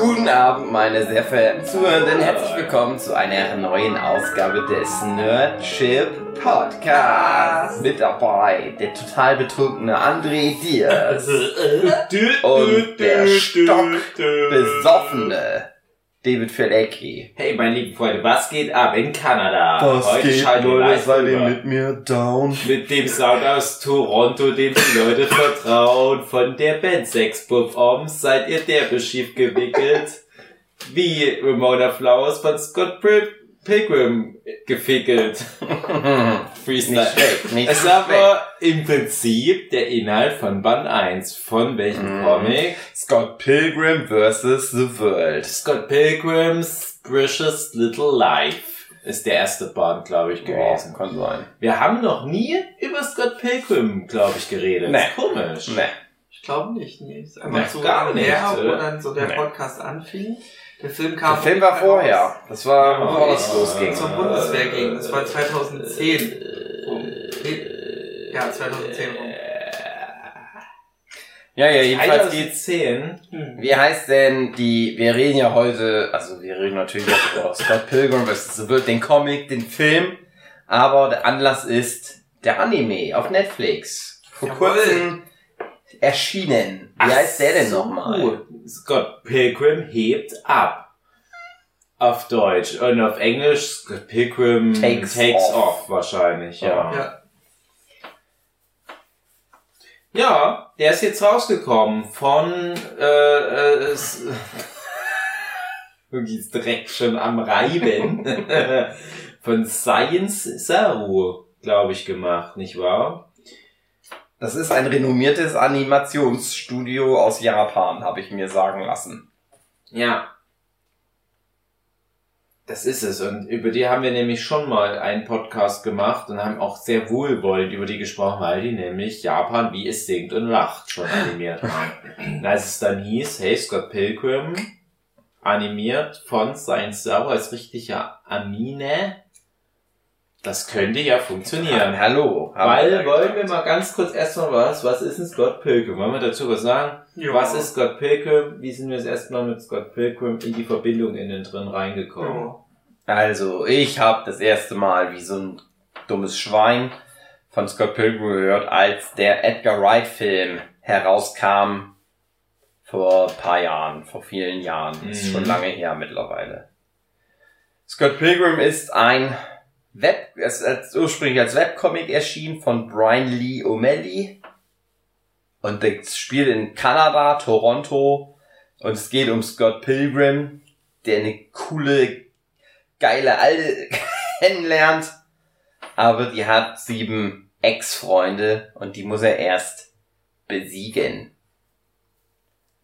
Guten Abend, meine sehr verehrten Zuhörenden. Herzlich willkommen zu einer neuen Ausgabe des Nerdship Podcasts. Mit dabei der total betrunkene André Diaz und der stockbesoffene David Felecki. Hey, meine lieben Freunde, was geht ab in Kanada? Was Heute geht, Leute, seid ihr mit mir down? Mit dem Sound aus Toronto, dem die Leute vertrauen. Von der Band Sex Performs seid ihr derbe schief gewickelt. Wie Ramona Flowers von Scott Pil- Pilgrim gefickelt. Freestyle. Nicht schlecht, nicht Es schlecht. aber im Prinzip der Inhalt von Band 1. Von welchem Mhm. Comic? Scott Pilgrim vs. The World. Scott Pilgrims Precious Little Life ist der erste Band, glaube ich, gewesen. kann sein. Wir haben noch nie über Scott Pilgrim, glaube ich, geredet. Nee. Ist komisch. Ne. Ich glaube nicht, nee. Ist einfach Nee, so gar lange nicht, her, wo dann so der Nee. Podcast anfing. Der Film kam. Der Film war raus, vorher. Das war, Ja, bevor das losging. Zur Bundeswehr ging. Das war 2010. Ja, 2010 rum. Ja, ja, jedenfalls geht's 2010. Hm. Wie heißt denn die, wir reden ja heute, also wir reden natürlich jetzt über Scott Pilgrim vs. The World, den Comic, den Film, aber der Anlass ist der Anime auf Netflix. Vor Jawohl. kurzem erschienen. Wie heißt der denn nochmal? Scott Pilgrim hebt ab. Auf Deutsch. Und auf Englisch Scott Pilgrim Takes off. off. wahrscheinlich, ja. Ja. Ja, der ist jetzt rausgekommen von äh, äh, ist direkt schon am Reiben von Science Saru, glaube ich, gemacht, nicht wahr? Das ist ein renommiertes Animationsstudio aus Japan, habe ich mir sagen lassen. Ja. Das ist es. Und über die haben wir nämlich schon mal einen Podcast gemacht und haben auch sehr wohlwollend über die gesprochen, weil die nämlich Japan, wie es singt und lacht, schon animiert haben. Und als es dann hieß, hey, Scott Pilgrim, animiert von Science Sauer als richtiger Amine, das könnte ja funktionieren. Hallo. Weil, wollen wir mal ganz kurz erstmal was, was ist ein Scott Pilgrim? Wollen wir dazu was sagen? Ja. Was ist Scott Pilgrim? Wie sind wir das erste Mal mit Scott Pilgrim in die Verbindung innen drin reingekommen? Ja. Also, ich habe das erste Mal wie so ein dummes Schwein von Scott Pilgrim gehört, als der Edgar Wright Film herauskam vor ein paar Jahren, vor vielen Jahren. Ist Mhm. schon lange her mittlerweile. Scott Pilgrim ist ein Web, es ist ursprünglich als Webcomic erschienen von Brian Lee O'Malley. Und das spielt in Kanada, Toronto. Und es geht um Scott Pilgrim, der eine coole, geile Alte kennenlernt. Aber die hat sieben Ex-Freunde und die muss er erst besiegen.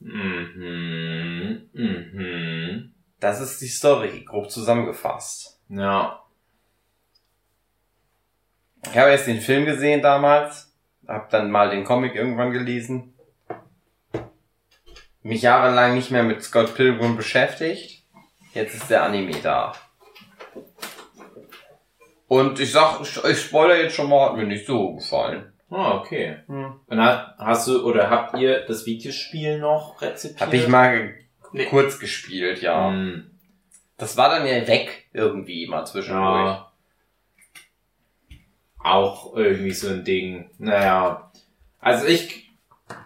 Mhm. Mhm. Das ist die Story, grob zusammengefasst. Ja. Ich habe erst den Film gesehen damals, habe dann mal den Comic irgendwann gelesen, mich jahrelang nicht mehr mit Scott Pilgrim beschäftigt. Jetzt ist der Anime da. Und ich sag, ich ich spoiler jetzt schon mal, hat mir nicht so gefallen. Ah, okay. Hm. Und hast, hast du oder habt ihr das Videospiel noch rezipiert? Hab ich mal Nee. kurz gespielt, ja. Hm. Das war dann ja weg irgendwie mal zwischendurch. Ja. Auch irgendwie so ein Ding. Naja. Also ich,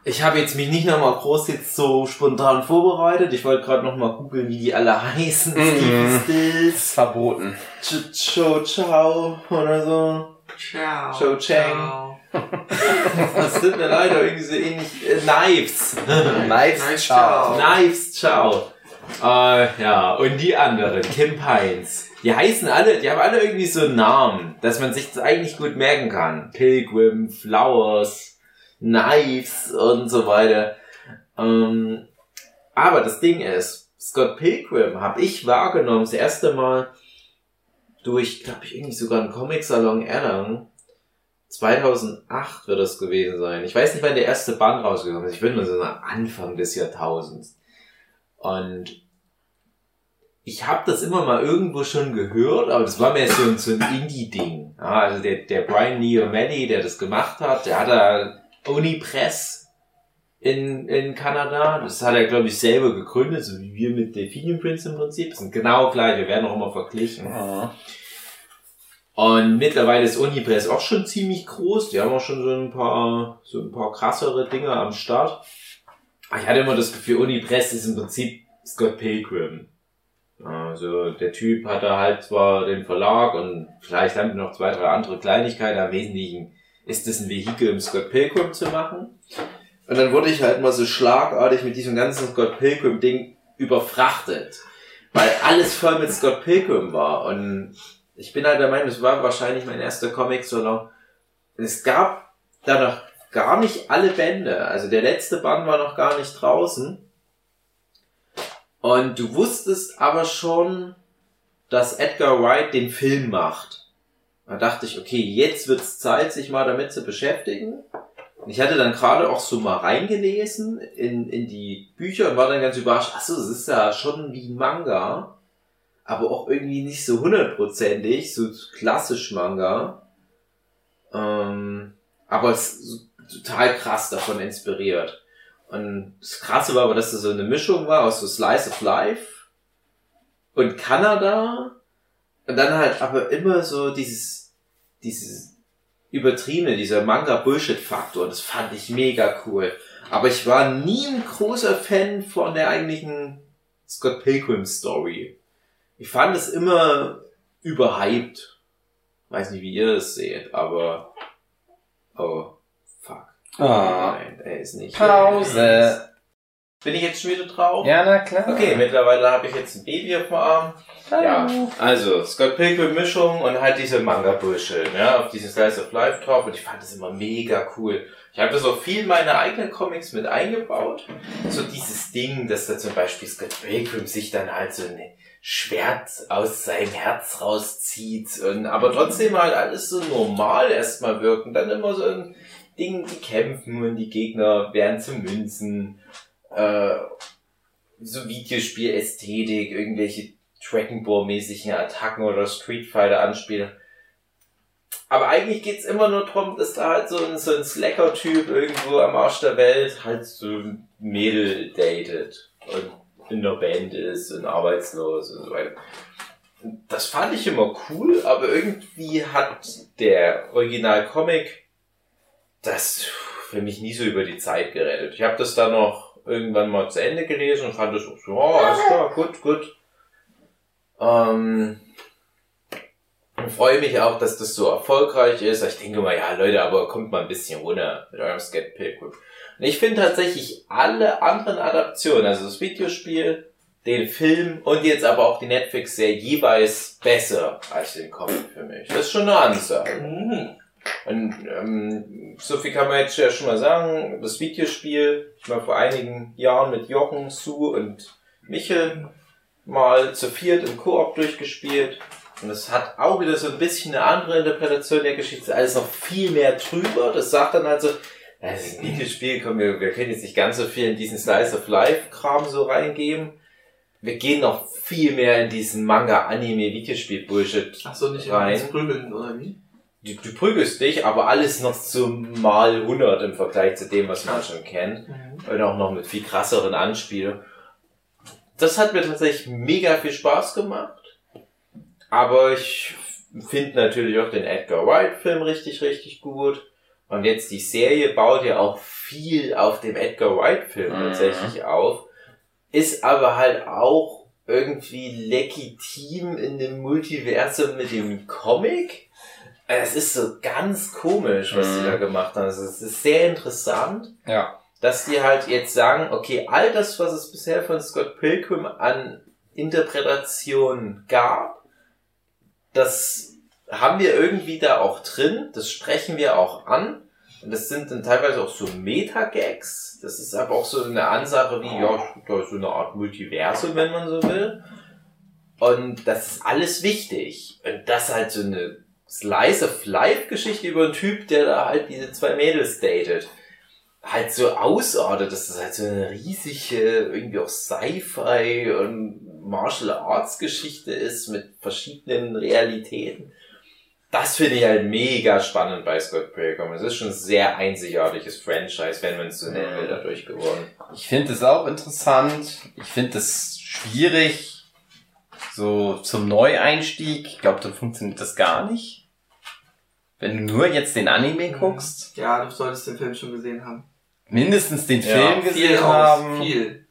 ich habe jetzt mich nicht nochmal groß jetzt so spontan vorbereitet. Ich wollte gerade nochmal googeln, wie die alle heißen. Mhm. Stills, verboten. Ch Cho Chao oder so. Ciao. Shou Chang. Ciao. Das sind mir leider irgendwie so ähnlich. Äh, Knives. Ciao. ciao. Knives, ciao. Äh, ja, und die anderen, Kim Pines. Die heißen alle, die haben alle irgendwie so einen Namen, dass man sich das eigentlich gut merken kann. Pilgrim, Flowers, Knives und so weiter. Ähm, aber das Ding ist, Scott Pilgrim habe ich wahrgenommen das erste Mal durch, glaube ich, irgendwie sogar einen Comic-Salon Erlangen. 2008 wird das gewesen sein. Ich weiß nicht, wann der erste Band rausgekommen ist. Ich würde mal so sagen, Anfang des Jahrtausends. Und ich habe das immer mal irgendwo schon gehört, aber das war mehr so ein, so ein Indie-Ding. Ja, also der, der Brian Lee O'Malley, der das gemacht hat, der hat da Unipress in, in Kanada. Das hat er, glaube ich, selber gegründet, so wie wir mit Delphinium Prince im Prinzip. Das sind genau gleich, wir werden auch immer verglichen. Und mittlerweile ist Unipress auch schon ziemlich groß. Die haben auch schon so ein paar, so ein paar krassere Dinge am Start. Ich hatte immer das Gefühl, Unipress ist im Prinzip Scott Pilgrim. Also der Typ hatte halt zwar den Verlag und vielleicht haben wir noch zwei, drei andere Kleinigkeiten. Am Wesentlichen ist es ein Vehikel, um Scott Pilgrim zu machen. Und dann wurde ich halt mal so schlagartig mit diesem ganzen Scott Pilgrim Ding überfrachtet. Weil alles voll mit Scott Pilgrim war. Und ich bin halt der Meinung, das war wahrscheinlich mein erster Comic, sondern es gab da noch gar nicht alle Bände. Also der letzte Band war noch gar nicht draußen. Und du wusstest aber schon, dass Edgar Wright den Film macht. Da dachte ich, okay, jetzt wird's Zeit, sich mal damit zu beschäftigen. Und ich hatte dann gerade auch so mal reingelesen in, in die Bücher und war dann ganz überrascht, ach so, es ist ja schon wie Manga, aber auch irgendwie nicht so hundertprozentig, so klassisch Manga. Ähm, aber es total krass davon inspiriert. Und das Krasse war aber, dass das so eine Mischung war aus so Slice of Life und Kanada und dann halt aber immer so dieses, dieses übertriebene, dieser Manga-Bullshit-Faktor. Das fand ich mega cool. Aber ich war nie ein großer Fan von der eigentlichen Scott Pilgrim Story. Ich fand es immer überhyped. Weiß nicht, wie ihr das seht, aber, oh. Ah. Nein, er ist nicht. Pause. Bin ich jetzt schon wieder drauf? Ja, na klar. Okay, mittlerweile habe ich jetzt ein Baby auf dem Arm. Ja, Hallo. also Scott Pilgrim Mischung und halt diese Manga Bullshit, ja, auf diesen Slice of Life drauf und ich fand das immer mega cool. Ich habe das auch viel in meine eigenen Comics mit eingebaut. So dieses Ding, dass da zum Beispiel Scott Pilgrim sich dann halt so ein Schwert aus seinem Herz rauszieht und aber trotzdem halt alles so normal erstmal wirken. Dann immer so ein Ding, die kämpfen und die Gegner werden zu Münzen. Äh, so Videospiel-Ästhetik, irgendwelche Dragon Ball-mäßigen Attacken oder Street Fighter anspielen. Aber eigentlich geht's immer nur darum, dass da halt so ein, so ein Slacker-Typ irgendwo am Arsch der Welt halt so Mädel datet und in der Band ist und arbeitslos und so weiter. Das fand ich immer cool, aber irgendwie hat der Original-Comic das für mich nie so über die Zeit gerettet. Ich habe das dann noch irgendwann mal zu Ende gelesen und fand auch so, oh, alles klar, gut, gut. Ähm, und freue mich auch, dass das so erfolgreich ist. Ich denke mal, ja, Leute, aber kommt mal ein bisschen runter mit eurem Skate Pilgrim. Und ich finde tatsächlich alle anderen Adaptionen, also das Videospiel, den Film und jetzt aber auch die Netflix-Serie jeweils besser als den Comic für mich. Das ist schon eine Ansage. Mhm. Und ähm, so viel kann man jetzt ja schon mal sagen. Das Videospiel, ich mal vor einigen Jahren mit Jochen, Sue und Michel mal zu viert im Koop durchgespielt. Und es hat auch wieder so ein bisschen eine andere Interpretation der Geschichte. Alles noch viel mehr drüber. Das sagt dann also, das ist ein Videospiel, komm, wir, wir können jetzt nicht ganz so viel in diesen Slice of Life-Kram so reingeben. Wir gehen noch viel mehr in diesen Manga-Anime-Videospiel-Bullshit Ach so, nicht Rein. Prügeln, oder wie? Du, du prügelst dich, aber alles noch so mal 100 im Vergleich zu dem, was man schon kennt. Und auch noch mit viel krasseren Anspielungen. Das hat mir tatsächlich mega viel Spaß gemacht. Aber ich finde natürlich auch den Edgar Wright Film richtig, richtig gut. Und jetzt die Serie baut ja auch viel auf dem Edgar Wright Film Mhm. tatsächlich auf. Ist aber halt auch irgendwie legitim in dem Multiversum mit dem Comic. Es ist so ganz komisch, was die Mhm. da gemacht haben. Also es ist sehr interessant Ja. dass die halt jetzt sagen, okay, all das, was es bisher von Scott Pilgrim an Interpretationen gab, das haben wir irgendwie da auch drin, das sprechen wir auch an. Und das sind dann teilweise auch so Meta-Gags. Das ist aber auch so eine Ansage wie, ja, da ist so eine Art Multiversum, wenn man so will. Und das ist alles wichtig. Und das halt so eine Slice of Life-Geschichte über einen Typ, der da halt diese zwei Mädels datet halt so ausartet, dass das halt so eine riesige, irgendwie auch Sci-Fi und Martial Arts Geschichte ist mit verschiedenen Realitäten. das finde ich halt mega spannend bei Scott Pilgrim. Es ist schon ein sehr einzigartiges Franchise, wenn man es so nennen will, dadurch geworden. Ich finde es auch interessant. Ich finde es schwierig, so zum Neueinstieg. Ich glaube, dann funktioniert das gar nicht. Wenn du nur jetzt den Anime guckst, Ja, du solltest den Film schon gesehen haben. mindestens den Ja, Film Viel gesehen aus, haben. viel.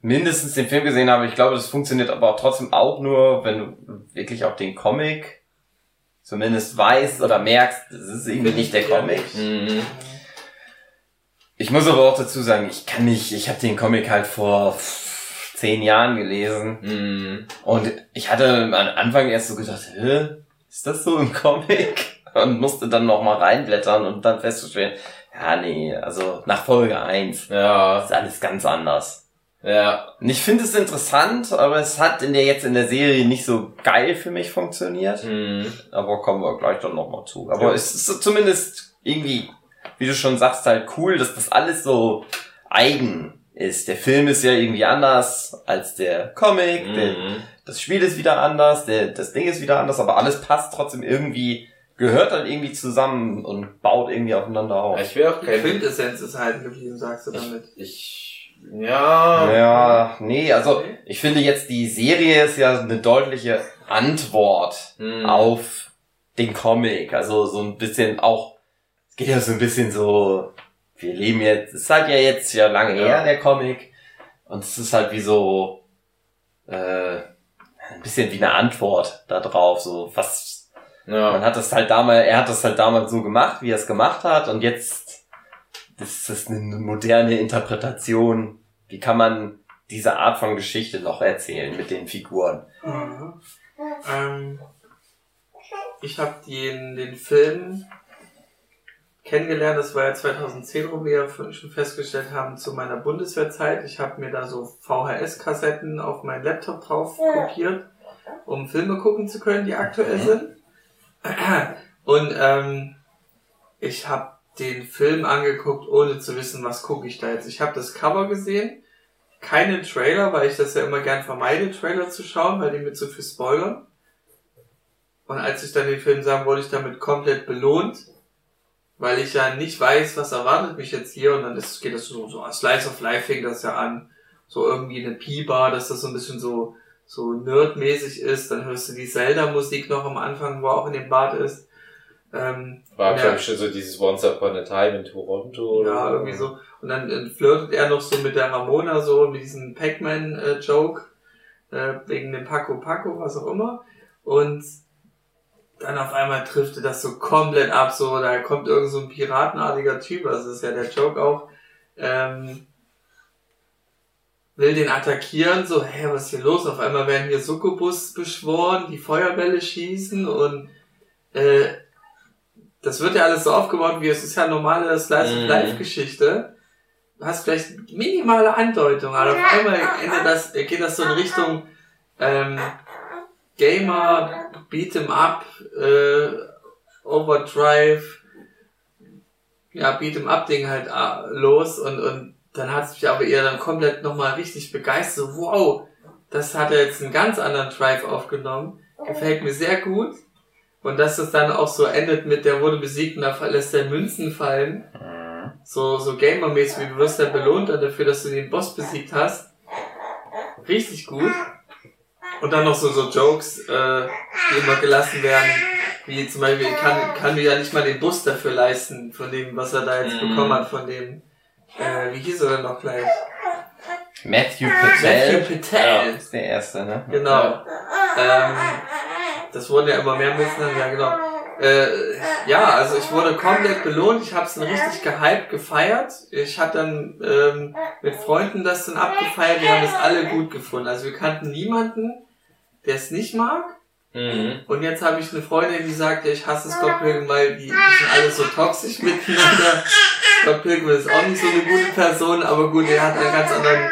mindestens den Film gesehen habe. Ich glaube, das funktioniert aber auch trotzdem auch nur, wenn du wirklich auch den Comic zumindest weißt oder merkst, das ist irgendwie nicht der Comic. nicht. Mhm. Ich muss aber auch dazu sagen, ich kann nicht, ich habe den Comic halt vor zehn Jahren gelesen Mhm. und ich hatte am Anfang erst so gedacht, Hä, ist das so im Comic? Und musste dann noch mal reinblättern und dann festzustellen, ja nee, also nach Folge 1 Ja, ist alles ganz anders. ja. Und ich finde es interessant, aber es hat in der jetzt in der Serie nicht so geil für mich funktioniert. Mhm. Aber kommen wir gleich dann nochmal zu. Aber Ja. es ist zumindest irgendwie, wie du schon sagst, halt cool, dass das alles so eigen ist. Der Film ist ja irgendwie anders als der Comic. Der, Mhm. das Spiel ist wieder anders, der, das Ding ist wieder anders, aber alles passt trotzdem irgendwie, gehört dann irgendwie zusammen und baut irgendwie aufeinander auf. Ich will auch Die kein... Quintessenz ist halt geblieben, sagst du damit. Ich... Ja... Ja, nee, also ich finde jetzt die Serie ist ja eine deutliche Antwort Mhm. auf den Comic. Also so ein bisschen auch, es geht ja so ein bisschen so, wir leben jetzt, es ist halt ja jetzt ja lange Ja. her, der Comic. Und es ist halt wie so, äh, ein bisschen wie eine Antwort da drauf, so was, Ja. man hat das halt damals, er hat das halt damals so gemacht, wie er es gemacht hat und jetzt ist das eine moderne Interpretation. Wie kann man diese Art von Geschichte noch erzählen mit den Figuren? Mhm. Ähm, ich habe den, den Film kennengelernt, das war ja 2010, wo wir ja schon festgestellt haben, zu meiner Bundeswehrzeit. Ich habe mir da so VHS-Kassetten auf meinen Laptop drauf kopiert, um Filme gucken zu können, die aktuell sind. Und ähm, ich habe den Film angeguckt, ohne zu wissen, was gucke ich da jetzt. Ich habe das Cover gesehen, keine Trailer, weil ich das ja immer gern vermeide, Trailer zu schauen, weil die mir zu viel spoilern. Und als ich dann den Film sah, wurde ich damit komplett belohnt, weil ich ja nicht weiß, was erwartet mich jetzt hier. Und dann ist, geht das so, so Slice of Life fing das ja an, so irgendwie eine Pi-Bar, dass das so ein bisschen so, so nerdmäßig ist. Dann hörst du die Zelda-Musik noch am Anfang, wo er auch in dem Bad ist. Ähm, War, glaube ich, schon so dieses Once Upon a Time in Toronto. oder Ja, irgendwie so. Und dann äh, flirtet er noch so mit der Ramona, so mit diesem Pac-Man-Joke, äh, wegen dem Paco Paco, was auch immer. Und dann auf einmal trifft er das so komplett ab, so, da kommt irgend so ein piratenartiger Typ, also das ist ja der Joke auch, ähm, will den attackieren, so, hä, was ist hier los? Auf einmal werden hier Succubus beschworen, die Feuerbälle schießen und äh, das wird ja alles so aufgebaut, wie es ist ja normale Slice of Mhm. Life Geschichte. Du hast vielleicht minimale Andeutung, aber auf einmal endet das, geht das so in Richtung ähm, Gamer, Beat'em Up, äh, Overdrive, ja, Beat'em Up Ding halt äh, los und, und dann hat es mich aber eher dann komplett nochmal richtig begeistert. So, wow, das hat er jetzt einen ganz anderen Drive aufgenommen. Gefällt mir sehr gut. Und dass es dann auch so endet mit, der wurde besiegt und da lässt er Münzen fallen. So, so Gamer-mäßig, wie du wirst dann belohnt dafür, dass du den Boss besiegt hast. Richtig gut. Und dann noch so, so Jokes, äh, die immer gelassen werden. Wie zum Beispiel, kann, kann mir ja nicht mal den Bus dafür leisten, von dem, was er da jetzt Mhm. bekommen hat, von dem, äh, wie hieß er denn noch gleich? Matthew Patel. Matthew Patel. ist der erste, ne? Genau. Ähm, das wurden ja immer mehr Müssen, ja genau. Äh, ja, also ich wurde komplett belohnt, ich habe es dann richtig gehypt, gefeiert. Ich hatte dann ähm, mit Freunden das dann abgefeiert, wir haben es alle gut gefunden. Also wir kannten niemanden, der es nicht mag. Mhm. Und jetzt habe ich eine Freundin, die sagt, ja, ich hasse Scott Pilgrim, weil die, die sind alle so toxisch miteinander. Scott Pilgrim ist auch nicht so eine gute Person, aber gut, er hat einen ganz anderen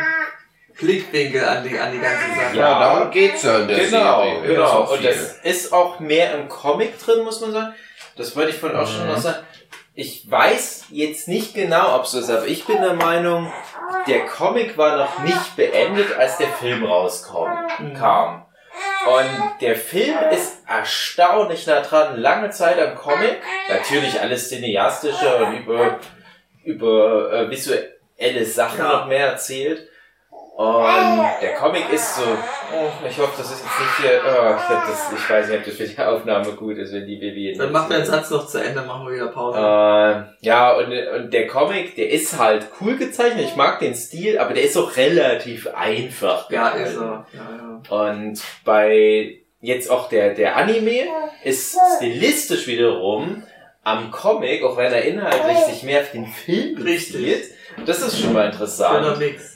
Blickwinkel an die, an die ganze Sache. Ja, darum geht's ja in der Genau, Serie. Genau. auch Und das ist auch mehr im Comic drin, muss man sagen. Das wollte ich vorhin auch schon Mhm. noch sagen. Ich weiß jetzt nicht genau, ob es so ist, aber ich bin der Meinung, der Comic war noch nicht beendet, als der Film rauskam. Mhm. kam. Und der Film ist erstaunlich nah dran, lange Zeit am Comic. Natürlich alles cineastische und über, über äh, visuelle Sachen Ja. noch mehr erzählt. Und der Comic ist so, oh, ich hoffe, das ist jetzt nicht hier, oh, ich, hab das, ich weiß nicht, ob das für die Aufnahme gut ist, wenn die Baby... Dann mach deinen Satz noch zu Ende, machen wir wieder Pause. Äh, ja, und, und der Comic, der ist halt cool gezeichnet. Ich mag den Stil, aber der ist auch relativ einfach. ja, ist er. Ja, ja. Und bei jetzt auch der, der Anime ist stilistisch wiederum am Comic, auch wenn er inhaltlich sich mehr auf den Film bezieht. Das ist schon mal interessant.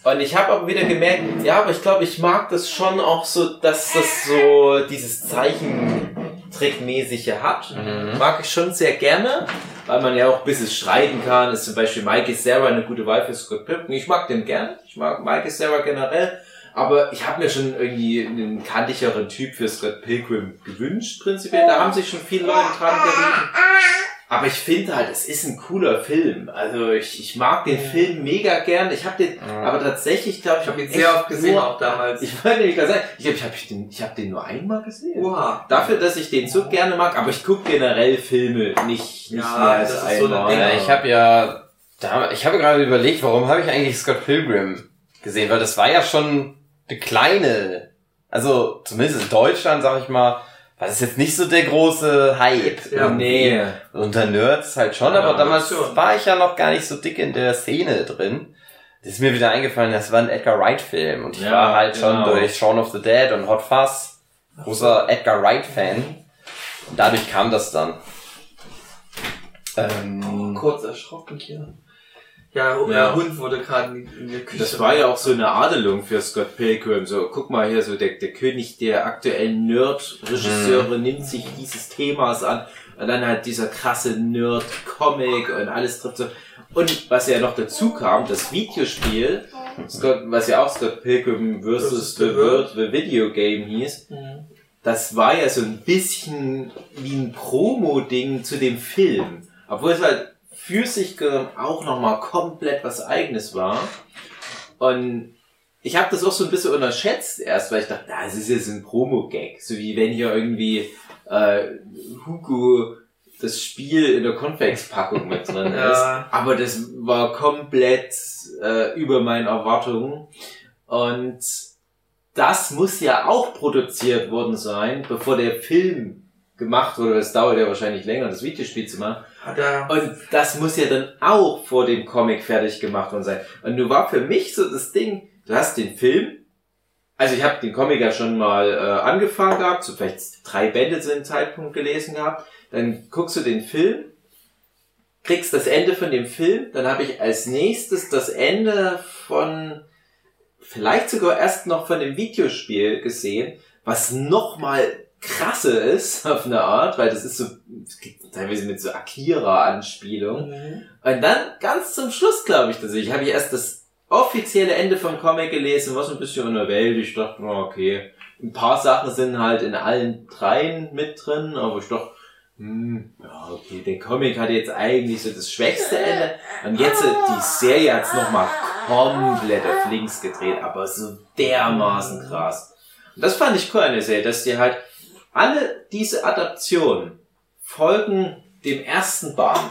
Und ich habe auch wieder gemerkt, ja, aber ich glaube, ich mag das schon auch so, dass das so dieses Zeichentrickmäßige hat. Mhm. Mag ich schon sehr gerne, weil man ja auch ein bisschen streiten kann. Ist zum Beispiel Mikey Sarah eine gute Wahl für Scott Pilgrim. Ich mag den gerne. Ich mag Mikey Sarah generell. Aber ich habe mir schon irgendwie einen kantigeren Typ für Scott Pilgrim gewünscht, prinzipiell. Da haben sich schon viele Leute dran gerieben. Aber ich finde halt, es ist ein cooler Film. Also ich, ich mag den Film mega gern. Ich habe den, Mhm. aber tatsächlich glaube Ich ich, habe ihn sehr oft gesehen, nur- auch damals. Ich wollte nämlich gerade sagen, ich glaube, ich habe den, ich hab den nur einmal gesehen. Oha. Dafür, dass ich den so gerne mag, aber ich gucke generell Filme nicht, nicht Ja, mehr als das ist so ein einmal. Ding. Ja, ich habe ja, da, ich habe gerade überlegt, warum habe ich eigentlich Scott Pilgrim gesehen, weil das war ja schon eine kleine, also zumindest in Deutschland, sag ich mal, war das jetzt nicht so der große Hype. Ja. Nee. Unter Nerds halt schon, Ja, aber damals schon. war ich ja noch gar nicht so dick in der Szene drin. Das ist mir wieder eingefallen, das war ein Edgar Wright Film und ich Ja, war halt schon genau. durch Shaun of the Dead und Hot Fuzz großer Edgar Wright Fan. Und dadurch kam das dann. Ähm, Kurz erschrocken hier. Ja, Ja. der Hund wurde gerade in, der Küche. Das war ja auch so eine Adelung für Scott Pilgrim. So, guck mal hier, so der, der König der aktuellen Nerd-Regisseure nimmt sich dieses Themas an. Und dann halt dieser krasse Nerd-Comic und alles trifft so. Und was ja noch dazu kam, das Videospiel, Scott, was ja auch Scott Pilgrim vs. The World, The Video Game hieß, Mhm. das war ja so ein bisschen wie ein Promo-Ding zu dem Film. Obwohl es halt für sich genommen auch nochmal komplett was eigenes war. Und ich habe das auch so ein bisschen unterschätzt erst, weil ich dachte, na, es ist jetzt ein Promo-Gag. So wie wenn hier irgendwie äh, Hugo das Spiel in der Convex-Packung mit drin ist. Ja. Aber das war komplett äh, über meinen Erwartungen. Und das muss ja auch produziert worden sein, bevor der Film gemacht wurde. Das dauert ja wahrscheinlich länger, das Videospiel zu machen. Hat er. Und das muss ja dann auch vor dem Comic fertig gemacht worden sein. Und nur war für mich so das Ding, du hast den Film, also ich habe den Comic ja schon mal äh, angefangen gehabt, so vielleicht drei Bände zu dem Zeitpunkt gelesen gehabt, dann guckst du den Film, kriegst das Ende von dem Film, dann habe ich als nächstes das Ende von, vielleicht sogar erst noch von dem Videospiel gesehen, was nochmal krasse ist auf eine Art, weil das ist so teilweise mit so Akira-Anspielung. Mhm. Und dann ganz zum Schluss, glaube ich, dass ich habe ich erst das offizielle Ende vom Comic gelesen, was ein bisschen unterwältigt. Ich dachte, oh, okay, ein paar Sachen sind halt in allen dreien mit drin, aber ich dachte, hm, ja, okay, der Comic hat jetzt eigentlich so das schwächste Ende und jetzt äh, die Serie hat's noch mal komplett auf links gedreht, aber so dermaßen krass. Und das fand ich cool an der Serie, dass die halt alle diese Adaptionen folgen dem ersten Band.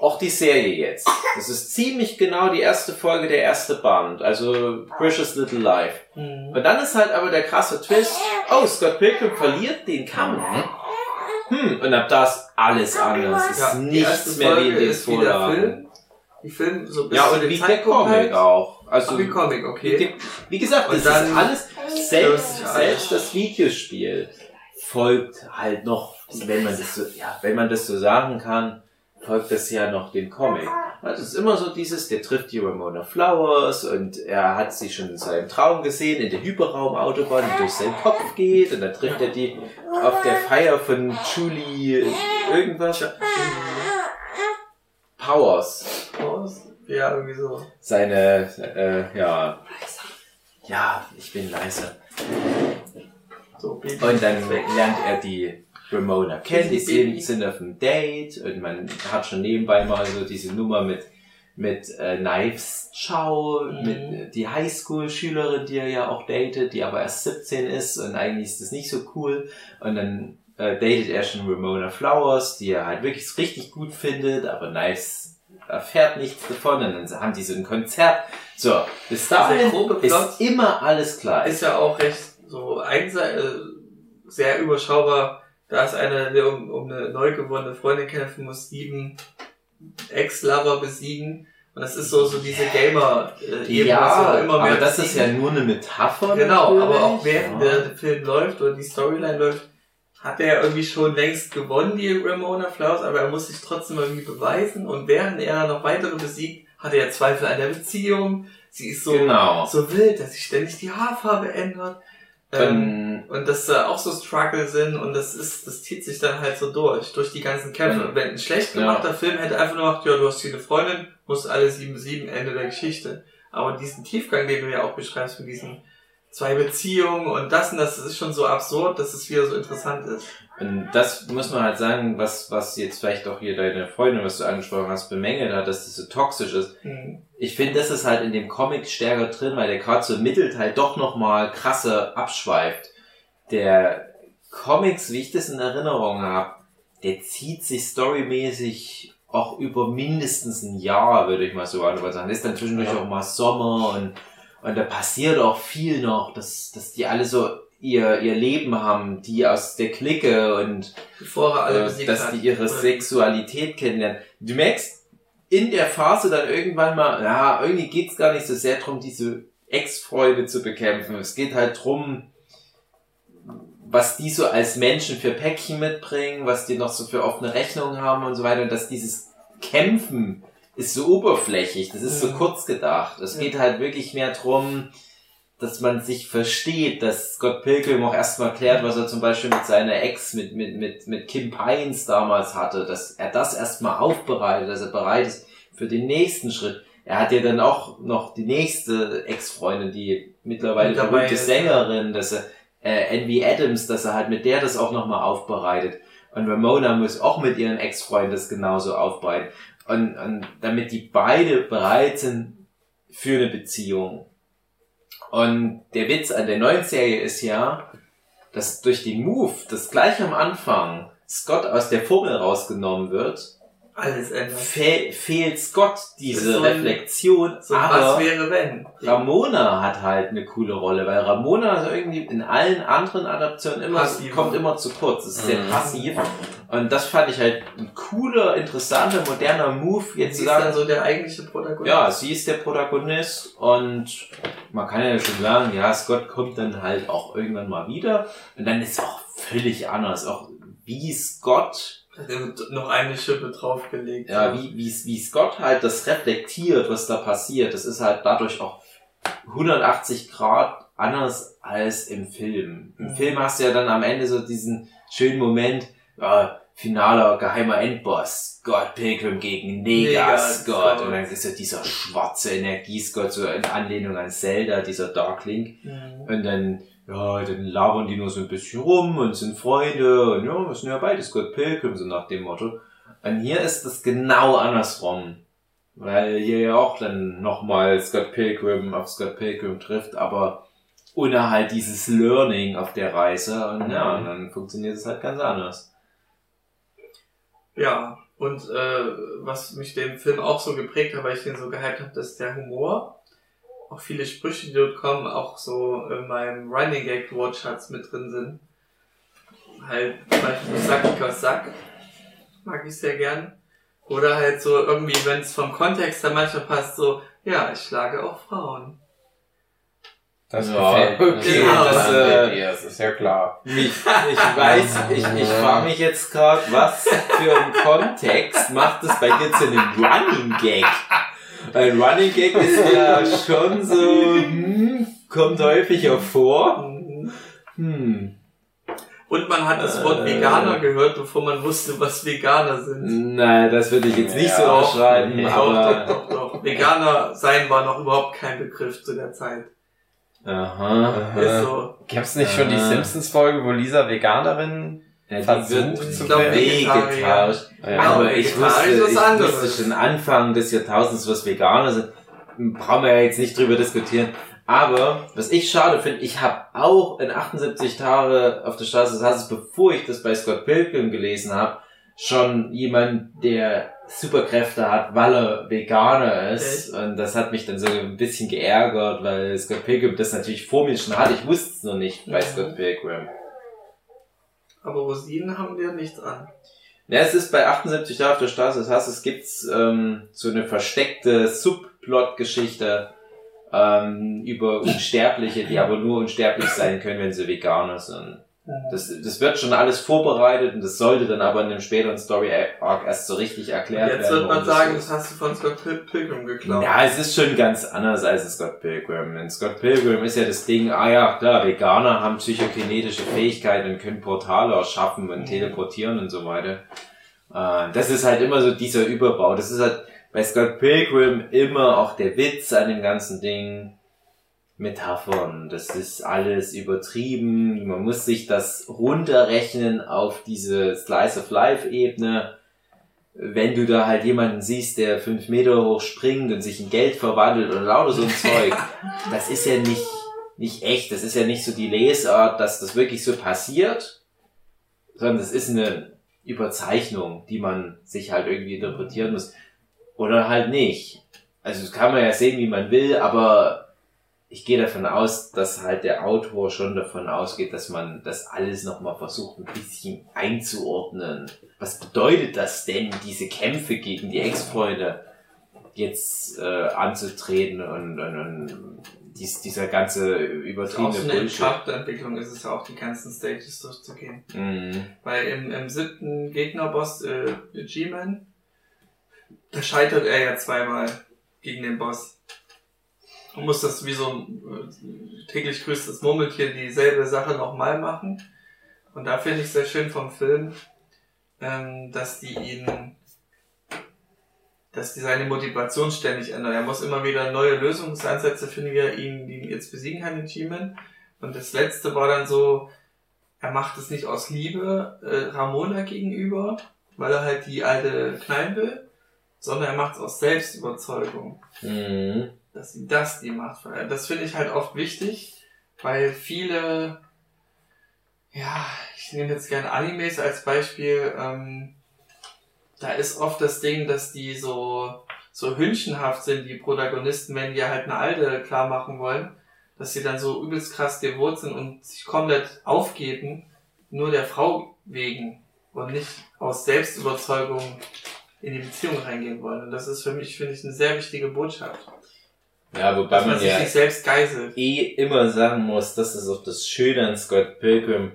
Auch die Serie jetzt. Das ist ziemlich genau die erste Folge der erste Band. Also Precious Little Life. Mhm. Und dann ist halt aber der krasse Twist. Oh, Scott Pilgrim verliert den Kampf. Hm, und ab da ist alles anders. Es Ja, ist die nichts mehr wie in den wie Vorlagen. Film. Die Film so bis Ja, zu und wie der Comic halt. auch. Also, Ach, wie Comic, wie, okay. dem- wie gesagt, Und das ist alles, selbst, Ja. selbst das Videospiel folgt halt noch, wenn man das so, ja, wenn man das so sagen kann, folgt das ja noch dem Comic. Das ist immer so dieses, der trifft die Ramona Flowers und er hat sie schon in seinem Traum gesehen, in der Hyperraumautobahn, die durch seinen Kopf geht und dann trifft er die auf der Feier von Julie irgendwas. Powers. Ja, irgendwie so. Seine, äh, ja. Ja, ich bin leise. So. Und dann lernt er die Ramona kennen, die Baby. sind, sind auf einem Date und man hat schon nebenbei mal so diese Nummer mit, mit äh, Knives Chow, Mhm. mit äh, die Highschool-Schülerin, die er ja auch datet, die aber erst 17 ist und eigentlich ist das nicht so cool. Und dann äh, datet er schon Ramona Flowers, die er halt wirklich richtig gut findet, aber Knives erfährt nichts davon und dann haben die so ein Konzert. So, bis dahin Plot ist immer alles klar. ist ja auch recht so einse äh, sehr überschaubar. Da ist einer, der um, um eine neu gewonnene Freundin kämpfen muss, sieben Ex-Lover besiegen. Und das ist so, so diese Gamer-Ebene, ja, so immer mehr aber das ist ja nur eine Metapher. Genau, natürlich. aber auch während Ja. der Film läuft oder die Storyline läuft, hat er irgendwie schon längst gewonnen, die Ramona Flowers, aber er muss sich trotzdem irgendwie beweisen. Und während er noch weitere besiegt, hat er ja Zweifel an der Beziehung. Sie ist so, Genau. so wild, dass sich ständig die Haarfarbe ändert. Ähm, und dass da auch so Struggle sind und das ist, das zieht sich dann halt so durch, durch die ganzen Kämpfe. Mhm. Wenn ein schlecht gemachter Film hätte einfach nur gemacht, ja, du hast hier eine Freundin, musst alle sieben, sieben, Ende der Geschichte. Aber diesen Tiefgang, den du ja auch beschreibst mit diesen zwei Beziehungen und das und das, das ist schon so absurd, dass es wieder so interessant ist. und das muss man halt sagen, was, was jetzt vielleicht auch hier deine Freundin, was du angesprochen hast, bemängelt hat, dass das so toxisch ist. Mhm. Ich finde, das ist halt in dem Comic stärker drin, weil der gerade so im Mittelteil doch nochmal krasser abschweift. Der Comics, wie ich das in Erinnerung habe, der zieht sich storymäßig auch über mindestens ein Jahr, würde ich mal so sagen. Ist dann zwischendurch Ja. auch mal Sommer und, und da passiert auch viel noch, dass, dass die alle so ihr, ihr Leben haben, die aus der Clique und äh, dass hat. die ihre Oder- Sexualität kennenlernen. Du merkst in der Phase dann irgendwann mal, ja, irgendwie geht's gar nicht so sehr drum, diese Ex-Freunde zu bekämpfen. Es geht halt drum, was die so als Menschen für Päckchen mitbringen, was die noch so für offene Rechnungen haben und so weiter. Und dass dieses Kämpfen ist so oberflächlich, das ist so Mhm. kurz gedacht. Es geht halt wirklich mehr drum, dass man sich versteht, dass Scott Pilgrim auch erstmal klärt, was er zum Beispiel mit seiner Ex, mit, mit, mit, mit Kim Pines damals hatte, dass er das erstmal aufbereitet, dass er bereit ist für den nächsten Schritt. Er hat ja dann auch noch die nächste Ex-Freundin, die mittlerweile Mit dabei berühmte Sängerin, dass er, äh, Envy Adams, dass er halt mit der das auch nochmal aufbereitet. Und Ramona muss auch mit ihren Ex-Freunden das genauso aufbereiten. Und, und damit die beide bereit sind für eine Beziehung. Und der Witz an der neuen Serie ist ja, dass durch den Move, das gleich am Anfang Scott aus der Formel rausgenommen wird, Alles ändert. fe fehlt Scott diese so Reflexion. So, was aber wäre wenn? Ramona hat halt eine coole Rolle, weil Ramona ist irgendwie in allen anderen Adaptionen immer, Passiv. kommt immer zu kurz. Es ist sehr Mhm. passiv. Und das fand ich halt ein cooler, interessanter, moderner Move, jetzt Sie zu ist dann sagen, so der eigentliche Protagonist. ja, sie ist der Protagonist und man kann ja schon sagen, ja, Scott kommt dann halt auch irgendwann mal wieder und dann ist auch völlig anders. Auch wie Scott, noch eine Schippe draufgelegt. ja, wie, wie, wie Scott halt das reflektiert, was da passiert, das ist halt dadurch auch 180 Grad anders als im Film. Im Mhm. Film hast du ja dann am Ende so diesen schönen Moment, ja, finaler geheimer Endboss, Scott Pilgrim gegen. Scott. Und dann ist ja dieser schwarze Energie-Scott, so in Anlehnung an Zelda, dieser Darkling. Mhm. Und dann, ja, dann labern die nur so ein bisschen rum und sind Freunde und ja, wir sind ja beide Scott Pilgrim, so nach dem Motto. Und hier ist es genau andersrum. Weil hier ja auch dann nochmal Scott Pilgrim auf Scott Pilgrim trifft, aber ohne halt dieses Learning auf der Reise. Und ja, und dann funktioniert es halt ganz anders. Ja, und äh, was mich den Film auch so geprägt hat, weil ich den so gehypt habe, dass der Humor, auch viele Sprüche, die dort kommen, auch so in meinem Running Gag Wortschatz mit drin sind. Halt, zum Beispiel Sack Sack, mag ich sehr gern. Oder halt so irgendwie, wenn es vom Kontext dann manchmal passt, so, ja, ich schlage auch Frauen. Das Ja, gefällt mir. okay, Genau. das, äh, das ist ja klar. Ich, ich weiß, ich, ich frage mich jetzt gerade, was für ein Kontext macht es bei dir zu einem Running Gag? Ein Running Gag ist ja schon so, hm, kommt häufiger vor. Hm. Und man hat das Wort Äh. Veganer gehört, bevor man wusste, was Veganer sind. Nein, das würde ich jetzt nicht so Ja, nee. Doch, aber. doch, doch, doch. Veganer sein war noch überhaupt kein Begriff zu der Zeit. Aha. Ist so. Gab's nicht schon die Ah. Simpsons-Folge, wo Lisa Veganerin Ja, die wird zu glaub, werden. Vegetarier. getauscht. Ja. Aber ich Vegetarisch wusste, ich wusste schon Anfang des Jahrtausends, was Veganer sind. Brauchen wir ja jetzt nicht drüber diskutieren. Aber, was ich schade finde, ich habe auch in 78 Tage auf der Straße des Hasses, bevor ich das bei Scott Pilgrim gelesen habe, schon jemand, der Superkräfte hat, weil er Veganer ist. Und das hat mich dann so ein bisschen geärgert, weil Scott Pilgrim das natürlich vor mir schon hatte. Ich wusste es noch nicht bei Mhm. Scott Pilgrim. Aber Rosinen haben wir nichts an. Ja, es ist bei 78 Jahre auf der Straße des Hasses gibt's ähm, so eine versteckte Subplot-Geschichte ähm, über Unsterbliche, die aber nur unsterblich sein können, wenn sie Veganer sind. Das, das wird schon alles vorbereitet und das sollte dann aber in einem späteren Story-Arc erst so richtig erklärt Jetzt werden. wird man sagen, das hast du von Scott Pil Pilgrim geklaut. Ja, es ist schon ganz anders als in Scott Pilgrim. In Scott Pilgrim ist ja das Ding, ah ja, klar, Veganer haben psychokinetische Fähigkeiten und können Portale erschaffen und Mhm. teleportieren und so weiter. Äh, Das ist halt immer so dieser Überbau. Das ist halt bei Scott Pilgrim immer auch der Witz an dem ganzen Ding. Metaphern, das ist alles übertrieben. Man muss sich das runterrechnen auf diese Slice of Life Ebene wenn du da halt jemanden siehst, der fünf Meter hoch springt und sich in Geld verwandelt und lauter so ein Zeug, das ist ja nicht, nicht echt. Das ist ja nicht so die Lesart, dass das wirklich so passiert, sondern das ist eine Überzeichnung, die man sich halt irgendwie interpretieren muss. Oder halt nicht. Also das kann man ja sehen, wie man will, aber ich gehe davon aus, dass halt der Autor schon davon ausgeht, dass man das alles nochmal versucht, ein bisschen einzuordnen. Was bedeutet das denn, diese Kämpfe gegen die Ex-Freunde jetzt äh, anzutreten und, und, und dies, dieser ganze Das ist auch übertriebene so eine Bullshit? Charakterentwicklung ist es ja auch, die ganzen Stages durchzugehen. Mhm. Weil im, im siebten Gegnerboss, äh, G-Man, da scheitert er ja zweimal gegen den Boss. Und muss das wie so ein äh, täglich grüßtes Murmeltier dieselbe Sache nochmal machen. Und da finde ich sehr schön vom Film, ähm, dass die ihn, dass die seine Motivation ständig ändern. Er muss immer wieder neue Lösungsansätze finden, wie er ihn, ihn jetzt besiegen kann, den G-Man. Und das letzte war dann so, er macht es nicht aus Liebe äh, Ramona gegenüber, weil er halt die alte knallen will, sondern er macht es aus Selbstüberzeugung, Mhm. Dass ihm das die Macht verleiht. Das finde ich halt oft wichtig, weil viele, ja, ich nehme jetzt gerne Animes als Beispiel, ähm, da ist oft das Ding, dass die so, so hündchenhaft sind, die Protagonisten, wenn die halt eine alte klar machen wollen, dass sie dann so übelst krass devot sind und sich komplett aufgeben, nur der Frau wegen und nicht aus Selbstüberzeugung in die Beziehung reingehen wollen. Und das ist für mich, finde ich, eine sehr wichtige Botschaft. Ja, wobei Dass man man sich ja nicht selbst geißelt. eh immer sagen muss, das ist auch das Schöne an Scott Pilgrim,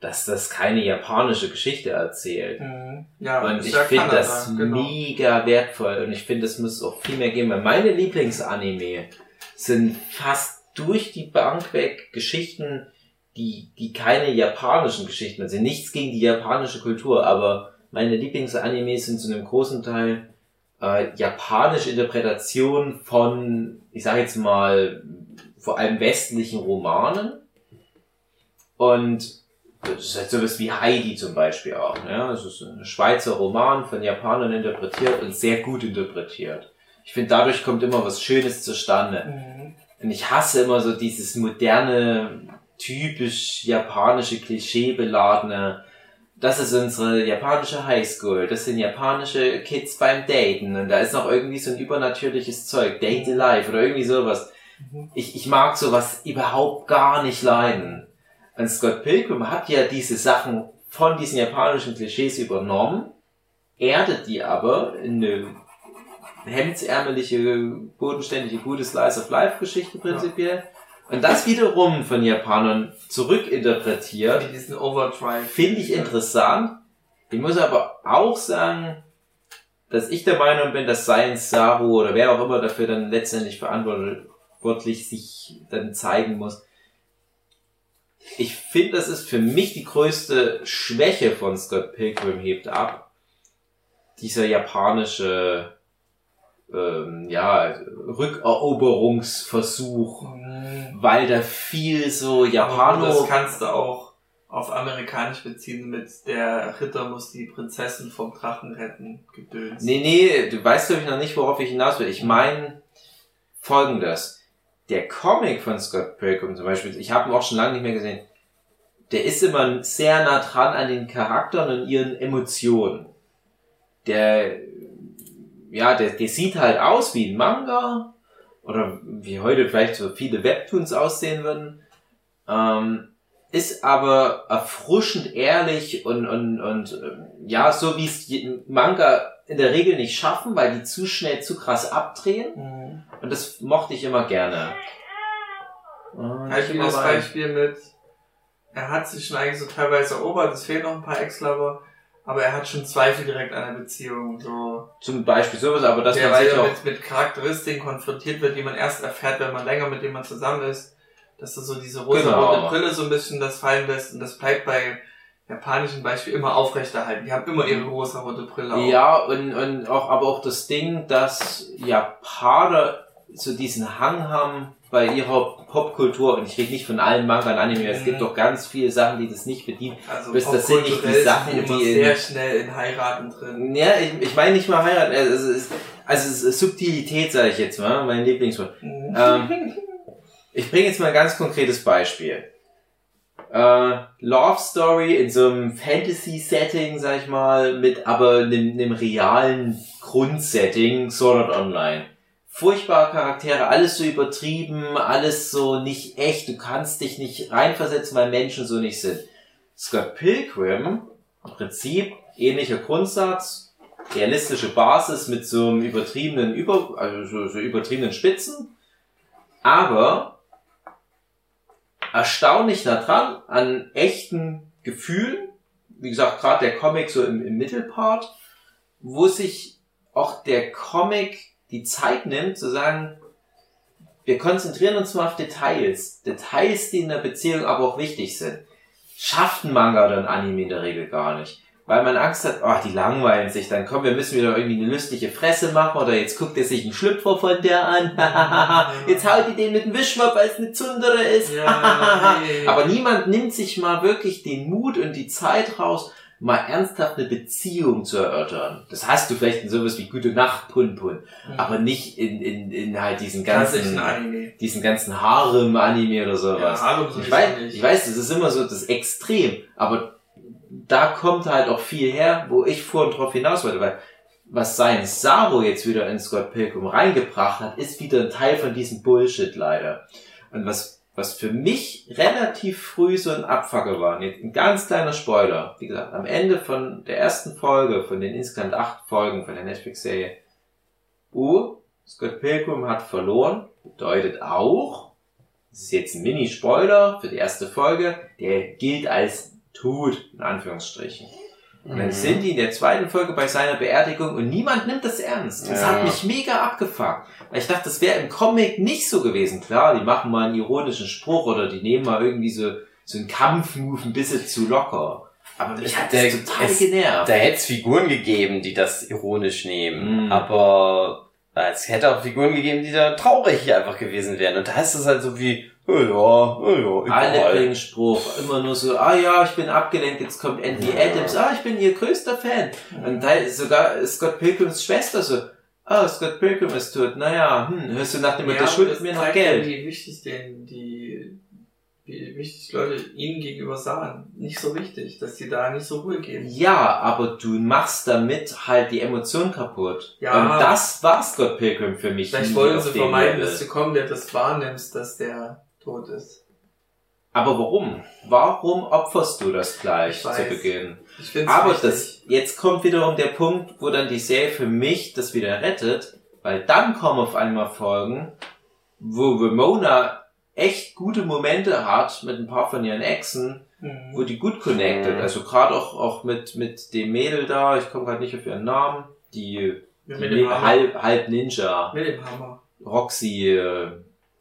dass das keine japanische Geschichte erzählt. Mhm. Ja, Und ich ja finde das genau. mega wertvoll und ich finde, es muss auch viel mehr geben, weil meine Lieblingsanime sind fast durch die Bank weg Geschichten, die, die keine japanischen Geschichten sind. Nichts gegen die japanische Kultur, aber meine Lieblingsanime sind zu einem großen Teil äh, japanische Interpretationen von, ich sage jetzt mal, vor allem westlichen Romanen. Und das ist halt sowas wie Heidi zum Beispiel auch. Ne? Das ist ein Schweizer Roman von Japanern interpretiert und sehr gut interpretiert. Ich finde, dadurch kommt immer was Schönes zustande. Mhm. Und ich hasse immer so dieses moderne, typisch japanische, klischeebeladene. Das ist unsere japanische Highschool. Das sind japanische Kids beim Daten. Und da ist noch irgendwie so ein übernatürliches Zeug. Date Alive oder irgendwie sowas. Mhm. Ich, ich mag sowas überhaupt gar nicht leiden. Und Scott Pilgrim hat ja diese Sachen von diesen japanischen Klischees übernommen, erdet die aber in eine hemdsärmeliche, bodenständige, gute Slice of Life Geschichte prinzipiell. Und das wiederum von Japanern zurückinterpretiert, finde ich interessant. Ich muss aber auch sagen, dass ich der Meinung bin, dass Science Saru oder wer auch immer dafür dann letztendlich verantwortlich sich dann zeigen muss. Ich finde, das ist für mich die größte Schwäche von Scott Pilgrim hebt ab. Dieser japanische, ähm, ja, Rückeroberungsversuch, Mhm. Weil da viel so Japano Das kannst du auch auf amerikanisch beziehen mit der Ritter muss die Prinzessin vom Drachen retten, gedöns. Nee, nee, du weißt glaube ich noch nicht, worauf ich hinaus will. Ich meine folgendes. Der Comic von Scott Pilgrim zum Beispiel, ich habe ihn auch schon lange nicht mehr gesehen, der ist immer sehr nah dran an den Charakteren und ihren Emotionen. Der, ja, der, der sieht halt aus wie ein Manga oder wie heute vielleicht so viele Webtoons aussehen würden. Ähm, ist aber erfrischend ehrlich und, und, und ähm, ja, so wie es die Manga in der Regel nicht schaffen, weil die zu schnell zu krass abdrehen. Mhm. Und das mochte ich immer gerne. Oh, Halt wie das Beispiel mit, er hat sich schon eigentlich so teilweise erobert, es fehlen noch ein paar Ex-Lover, aber er hat schon Zweifel direkt an der Beziehung, so. Zum Beispiel sowas, aber man sich weil er auch... mit, mit Charakteristiken konfrontiert wird, die man erst erfährt, wenn man länger mit dem man zusammen ist, dass er so diese Genau. Brille so ein bisschen das fallen lässt und das bleibt bei japanischen Beispiel immer aufrechterhalten. Die haben immer ihre rosa-rote Brille auf. Ja, und, und auch, aber auch das Ding, dass Japaner so diesen Hang haben bei ihrer Popkultur, und ich rede nicht von allen Manga und Anime, es Mhm. gibt doch ganz viele Sachen, die das nicht bedienen. Also Das- das sind nicht die Sachen, die in- sehr schnell in Heiraten drin. Ja, ich, ich meine nicht mal heiraten, also es ist, also es ist Subtilität, sage ich jetzt mal, mein Lieblingswort. Mhm. Ähm, ich bringe jetzt mal ein ganz konkretes Beispiel. Äh, Love Story in so einem Fantasy-Setting, sag ich mal, mit aber einem, einem realen Grundsetting, Sword Art Online. Furchtbare Charaktere, alles so übertrieben, alles so nicht echt, du kannst dich nicht reinversetzen, weil Menschen so nicht sind. Scott Pilgrim, im Prinzip ähnlicher Grundsatz, realistische Basis mit so einem übertriebenen Über, also so, so übertriebenen Spitzen, aber erstaunlich nah dran an echten Gefühlen. Wie gesagt, gerade der Comic so im, im Mittelpart, wo sich auch der Comic die Zeit nimmt, zu sagen, wir konzentrieren uns mal auf Details. Details, die in der Beziehung aber auch wichtig sind. Schafft ein Manga oder ein Anime in der Regel gar nicht. Weil man Angst hat, oh, die langweilen sich, dann kommen wir müssen wieder irgendwie eine lustige Fresse machen oder jetzt guckt er sich einen Schlüpfer von der an. jetzt haut die den mit dem Wischmopp, weil es eine Zundere ist. Aber niemand nimmt sich mal wirklich den Mut und die Zeit raus, mal ernsthaft eine Beziehung zu erörtern. Das hast du vielleicht in sowas wie Gute Nacht, Pun Pun, aber nicht in, in, in halt diesen ganzen, Anime. diesen ganzen Harem-Anime oder sowas. Ja, Harem ich, weiß, nicht. ich weiß, das ist immer so das Extrem, aber da kommt halt auch viel her, wo ich vorhin drauf hinaus wollte, weil was sein Saro jetzt wieder in Scott Pilgrim reingebracht hat, ist wieder ein Teil von diesem Bullshit leider. Und was, was für mich relativ früh so ein Abfucker war, ein ganz kleiner Spoiler, wie gesagt, am Ende von der ersten Folge, von den insgesamt acht Folgen von der Netflix-Serie, oh, Scott Pilgrim hat verloren, bedeutet auch, das ist jetzt ein Mini-Spoiler für die erste Folge, der gilt als tot, in Anführungsstrichen. Und dann sind die in der zweiten Folge bei seiner Beerdigung und niemand nimmt das ernst. Das Ja. hat mich mega abgefuckt. Weil ich dachte, das wäre im Comic nicht so gewesen. Klar, die machen mal einen ironischen Spruch oder die nehmen mal irgendwie so, so einen Kampfmove ein bisschen zu locker. Aber mich hat das Der- total es- genervt. Da hätte es Figuren gegeben, die das ironisch nehmen. Mhm. Aber es hätte auch Figuren gegeben, die da traurig einfach gewesen wären. Und da ist es halt so wie, oh ja, oh ja, Alle Spruch. Immer nur so, ah ja, ich bin abgelenkt, jetzt kommt Anthony Ja. Adams, ah, ich bin ihr größter Fan. Und da ist sogar Scott Pilgrims Schwester so, ah, Scott Pilgrim ist tot, naja, hm, hörst du nach dem Motto, der aber schuldet mir noch Geld. ja, Wie wichtig denn die, wie wichtig Leute ihnen gegenüber sahen. Nicht so wichtig, dass die da nicht so Ruhe geben. Ja, aber du machst damit halt die Emotion kaputt. Ja. Und das war Scott Pilgrim für mich. Vielleicht wollen sie vermeiden, dass du kommen, der das wahrnimmst, dass der tot ist. Aber warum? Warum opferst du das gleich Ich zu. Beginn? Ich finde Aber das, jetzt kommt wiederum der Punkt, wo dann die Serie für mich das wieder rettet, weil dann kommen auf einmal Folgen, wo Ramona echt gute Momente hat mit ein paar von ihren Exen, wo die gut connected, Mhm. also gerade auch, auch mit, mit dem Mädel da, ich komme gerade nicht auf ihren Namen, die, die mit, dem Ne- Hammer. halb, halb Ninja, mit dem Hammer. Roxy, äh,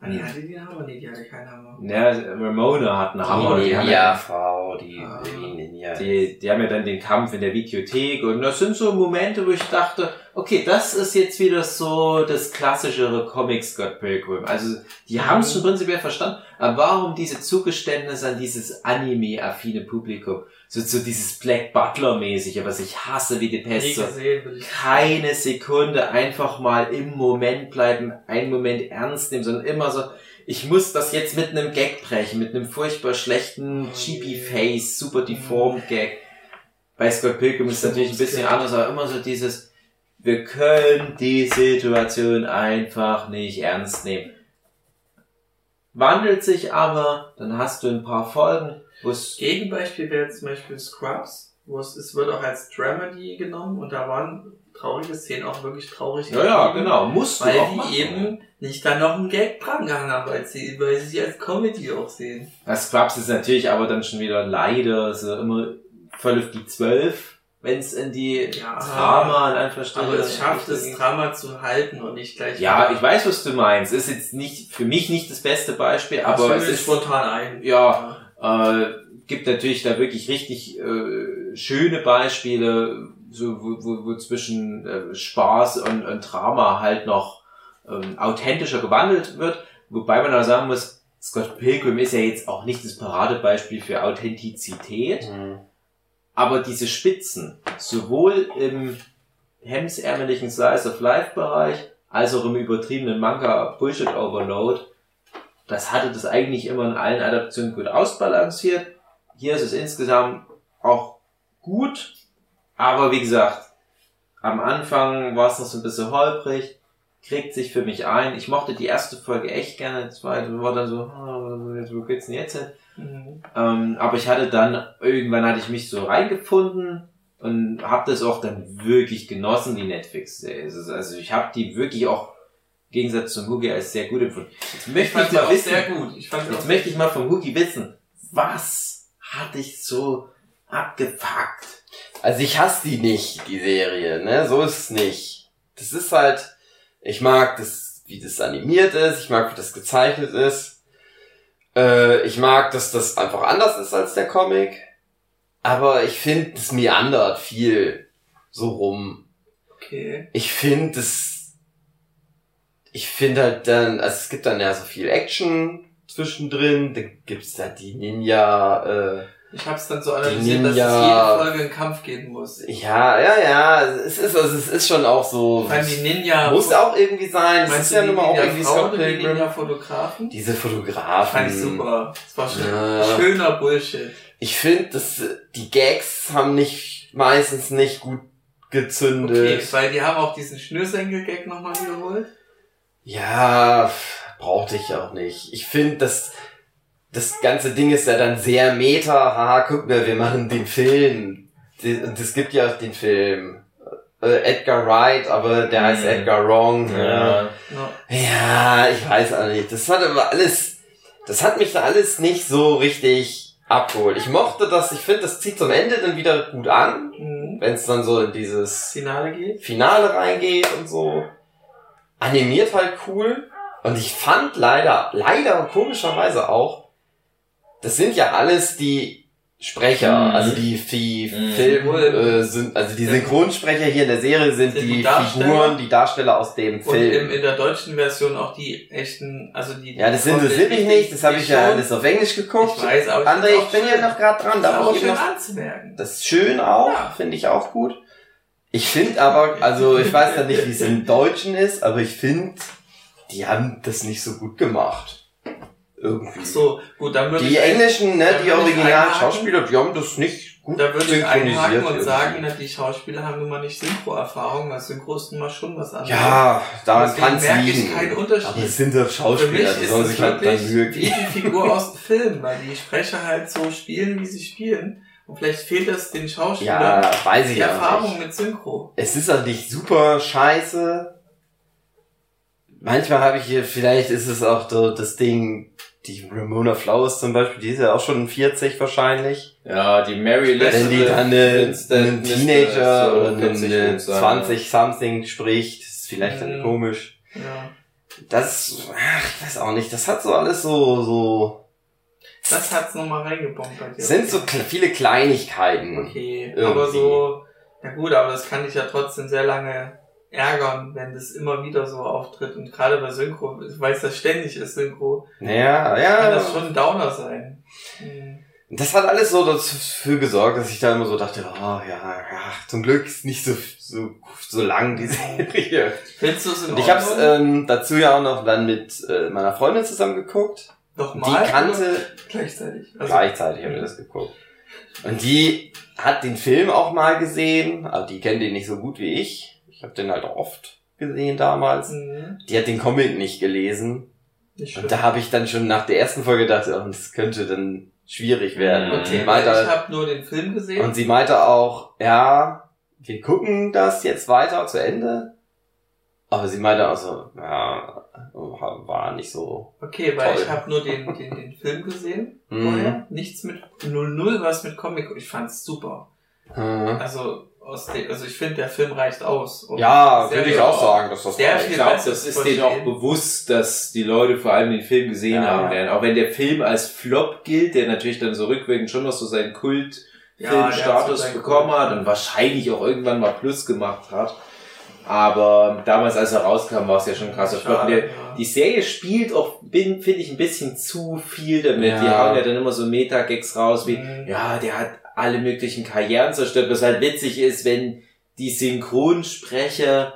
Ah, die hatte den Hammer? Nee, die hatte keinen Hammer. ja, Ramona hat einen Hammer, Die die haben Ninja ja, Frau, die, Ah. die Ninja. die, die haben ja dann den Kampf in der Videothek und das sind so Momente, wo ich dachte, okay, das ist jetzt wieder so das klassischere Comic Scott Pilgrim. Also, die haben es schon prinzipiell verstanden, aber warum diese Zugeständnisse an dieses Anime-affine Publikum? So, so dieses Black Butler-mäßige, was ich hasse wie die Pest. So, keine Sekunde einfach mal im Moment bleiben, einen Moment ernst nehmen, sondern immer so, ich muss das jetzt mit einem Gag brechen, mit einem furchtbar schlechten cheapy Face, super deformed Gag. Bei Scott Pilgrim ist es natürlich ein bisschen anders, aber immer so dieses, wir können die Situation einfach nicht ernst nehmen. Wandelt sich aber, dann hast du ein paar Folgen, wo es Gegenbeispiel wäre zum Beispiel Scrubs, wo es, es wird auch als Dramedy genommen und da waren traurige Szenen auch wirklich traurig. ja, ja, genau, musst du Weil auch die machen. eben nicht da noch einen Gag dran gehangen haben, weil sie, weil sie sich als Comedy auch sehen. Das Scrubs ist natürlich aber dann schon wieder leider so immer voll auf die Zwölf, wenn es in die Ja, Drama in Anführungsstrichen. Aber es schafft es. Drama zu halten und nicht gleich. Ja, ich weiß, was du meinst. Ist jetzt nicht für mich nicht das beste Beispiel, aber es ist spontan ein. ja äh, gibt natürlich da wirklich richtig äh, schöne Beispiele, so wo, wo, wo zwischen äh, Spaß und, und Drama halt noch ähm, authentischer gewandelt wird. Wobei man auch sagen muss, Scott Pilgrim ist ja jetzt auch nicht das Paradebeispiel für Authentizität. Mhm. Aber diese Spitzen, sowohl im hemsärmeligen Slice of Life Bereich, als auch im übertriebenen Manga Bullshit Overload, das hatte das eigentlich immer in allen Adaptionen gut ausbalanciert. Hier ist es insgesamt auch gut, aber wie gesagt, am Anfang war es noch so ein bisschen holprig, kriegt sich für mich ein. Ich mochte die erste Folge echt gerne, die zweite war dann so, ah, wo geht's denn jetzt hin? Mhm. Ähm, aber ich hatte dann, irgendwann hatte ich mich so reingefunden und habe das auch dann wirklich genossen, die Netflix-Serie. Also ich habe die wirklich auch Gegensatz zum Hugi als sehr gut empfunden. Jetzt Ich möchte ich sie mal auch wissen, sehr gut. Ich fand jetzt auch möchte ich mal vom Hugi wissen, was hat dich so abgefuckt? Also ich hasse die nicht, die Serie, ne? So ist es nicht. Das ist halt, ich mag das, wie das animiert ist, ich mag, wie das gezeichnet ist. Äh, ich mag, dass das einfach anders ist als der Comic. Aber ich finde, das meandert viel so rum. okay. Ich finde, das, ich finde halt dann, also es gibt dann ja so viel Action zwischendrin, da gibt's da die Ninja, äh, Ich hab's dann so analysiert, dass es Ninja- jede Folge einen Kampf geben muss. Ja, ja, ja, es ist, also es ist schon auch so, meine, die Ninja. muss auch irgendwie sein, es ist ja nun mal auch irgendwie Scott oder die Pilgrim. Ninja-Fotografen? Diese Fotografen. Fand ich super. Das war schon Ja. schöner Bullshit. Ich finde, dass die Gags haben nicht, meistens nicht gut gezündet. Okay, weil die haben auch diesen Schnürsenkel-Gag nochmal wiederholt. Ja, brauchte ich auch nicht. Ich finde, das, das ganze Ding ist ja dann sehr meta. Haha, guck mal, wir machen den Film. Und es gibt ja den Film. Äh, Edgar Wright, aber der heißt Mhm. Edgar Wrong. Ja. Ja. ja, ich weiß auch nicht. Das hat aber alles, das hat mich da alles nicht so richtig abgeholt. Ich mochte das, ich finde, das zieht zum Ende dann wieder gut an, Mhm. wenn es dann so in dieses Finale geht. Finale reingeht und so. Animiert halt cool. Und ich fand leider, leider und komischerweise auch, das sind ja alles die Sprecher, Mhm. also die, die Mhm. Film, äh, sind, also die Synchronsprecher hier in der Serie sind, Sind die, die? Figuren, die Darsteller aus dem Und Film. im, in der deutschen Version auch die echten, also die. ja, das die interessiert mich nicht, das habe ich ja alles auf Englisch geguckt. Ich weiß, aber ich André, ich bin ja noch gerade dran, Das da auch ich schön noch anzumerken. Das ist schön auch, Ja. finde ich auch gut. Ich finde aber, also ich weiß ja nicht, wie es im Deutschen ist, aber ich finde, die haben das nicht so gut gemacht. Irgendwie. Ach so, gut, dann würde die ich. Englischen, ne, da die Original-Schauspieler, die haben das nicht gut Da würde ich einhaken und irgendwie. sagen, na, die Schauspieler haben nun mal nicht Synchro-Erfahrung, weil Synchro ist nun mal schon was anderes. Ja, daran Deswegen kann es merke liegen. keinen Unterschied. Aber es sind doch Für Schauspieler, mich die ist sollen es sich halt dann wirklich Mühe wie geben. die Figur aus dem Film, weil die Sprecher halt so spielen, wie sie spielen. Und vielleicht fehlt das den Schauspielern Ja, weiß die ich auch Erfahrung nicht. mit Synchro. Es ist auch nicht super scheiße. Manchmal habe ich hier, vielleicht ist es auch so das Ding, die Ramona Flowers zum Beispiel, die ist ja auch schon 40 wahrscheinlich. Ja, die Mary Wenn die dann eine, einen Teenager so oder 40 eine gut sein. 20-something spricht, ist vielleicht dann Mhm. komisch. Ja. Das, ach, ich weiß auch nicht, das hat so alles so, so, Das hat's nochmal reingebombt bei dir. es sind so viele Kleinigkeiten. Okay, Irgendwie. aber so, ja gut, aber das kann ich ja trotzdem sehr lange ärgern, wenn das immer wieder so auftritt. Und gerade bei Synchro, ich weiß, das ständig ist Synchro, Ja, kann ja. das schon ein Downer sein. Mhm. Das hat alles so dafür gesorgt, dass ich da immer so dachte, oh ja, ja zum Glück ist nicht so, so, so lang die Serie. Findest du es in Und ich hab's Ordnung? ähm, dazu ja auch noch dann mit äh, meiner Freundin zusammen geguckt. Nochmal? Die kannte, Gleichzeitig. Also, gleichzeitig haben wir das geguckt. Und die hat den Film auch mal gesehen, aber die kennt den nicht so gut wie ich. Ich habe den halt auch oft gesehen damals. Mhm. Die hat den Comic nicht gelesen. Nicht. Und da habe ich dann schon nach der ersten Folge gedacht, oh, das könnte dann schwierig werden. Und, Okay, sie weil ich meinte, habe nur den Film gesehen. und sie meinte auch, ja, wir gucken das jetzt weiter zu Ende. Aber sie meinte auch so, ja, war nicht so. Okay, weil Toll. ich habe nur den, den, den Film gesehen Mhm. vorher. Nichts mit 00 was mit Comic. Ich fand's super. Mhm. Also aus dem, also ich finde der Film reicht aus. Um Ja, würde ich auch sagen, dass das sehr reicht. viel Ich glaube, das ist denen auch bewusst, dass die Leute vor allem den Film gesehen Ja. haben werden. Auch wenn der Film als Flop gilt, der natürlich dann so rückwirkend schon noch so seinen Kult Ja, so Filmstatus seinen bekommen Kult. hat und wahrscheinlich auch irgendwann mal Plus gemacht hat. Aber damals, als er rauskam, war es ja schon Schade, Der, ja. die Serie spielt auch, bin- finde ich, ein bisschen zu viel damit. Die Ja. hauen ja dann immer so Meta-Gags raus wie, Mhm. ja, der hat alle möglichen Karrieren zerstört, was halt witzig ist, wenn die Synchronsprecher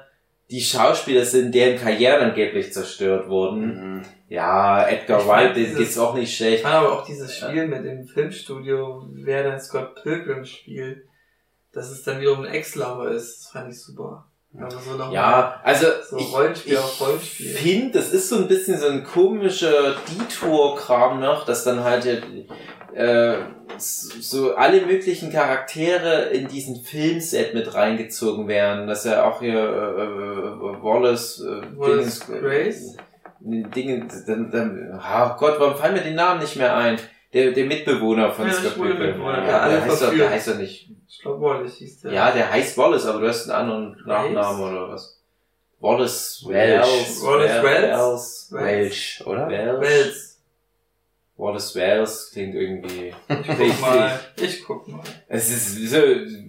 die Schauspieler sind, deren Karrieren angeblich zerstört wurden. Mhm. Ja, Edgar Ich Wright, den geht's auch nicht Ich schlecht. fand aber auch dieses Spiel mit dem Filmstudio, wer dann Scott Pilgrim spielt, dass es dann wiederum ein Ex-Lover ist, das fand ich super. Also so Ja, also so ich, Rollenspiel ich Rollenspiel. finde, das ist so ein bisschen so ein komischer Detour-Kram noch, dass dann halt äh, so alle möglichen Charaktere in diesen Filmset mit reingezogen werden, dass er auch hier äh, äh, Wallace, äh, Wallace Dingens- Grace? Dinge, dann, dann, oh Gott, warum fallen mir die Namen nicht mehr ein? Der, der Mitbewohner von Ja, Scott Pilgrim. Mitbewohner, Ja, der alle der, heißt doch, der heißt doch nicht. Ich glaube Wallace hieß der. Ja, der heißt Wallace, aber du hast einen anderen Nachnamen oder was? Wallace Welsh. Wallace Wells. Welch, oder? Welsh. Wels. Wallace Wells klingt irgendwie. Ich guck mal. Ich guck mal. Es ist so,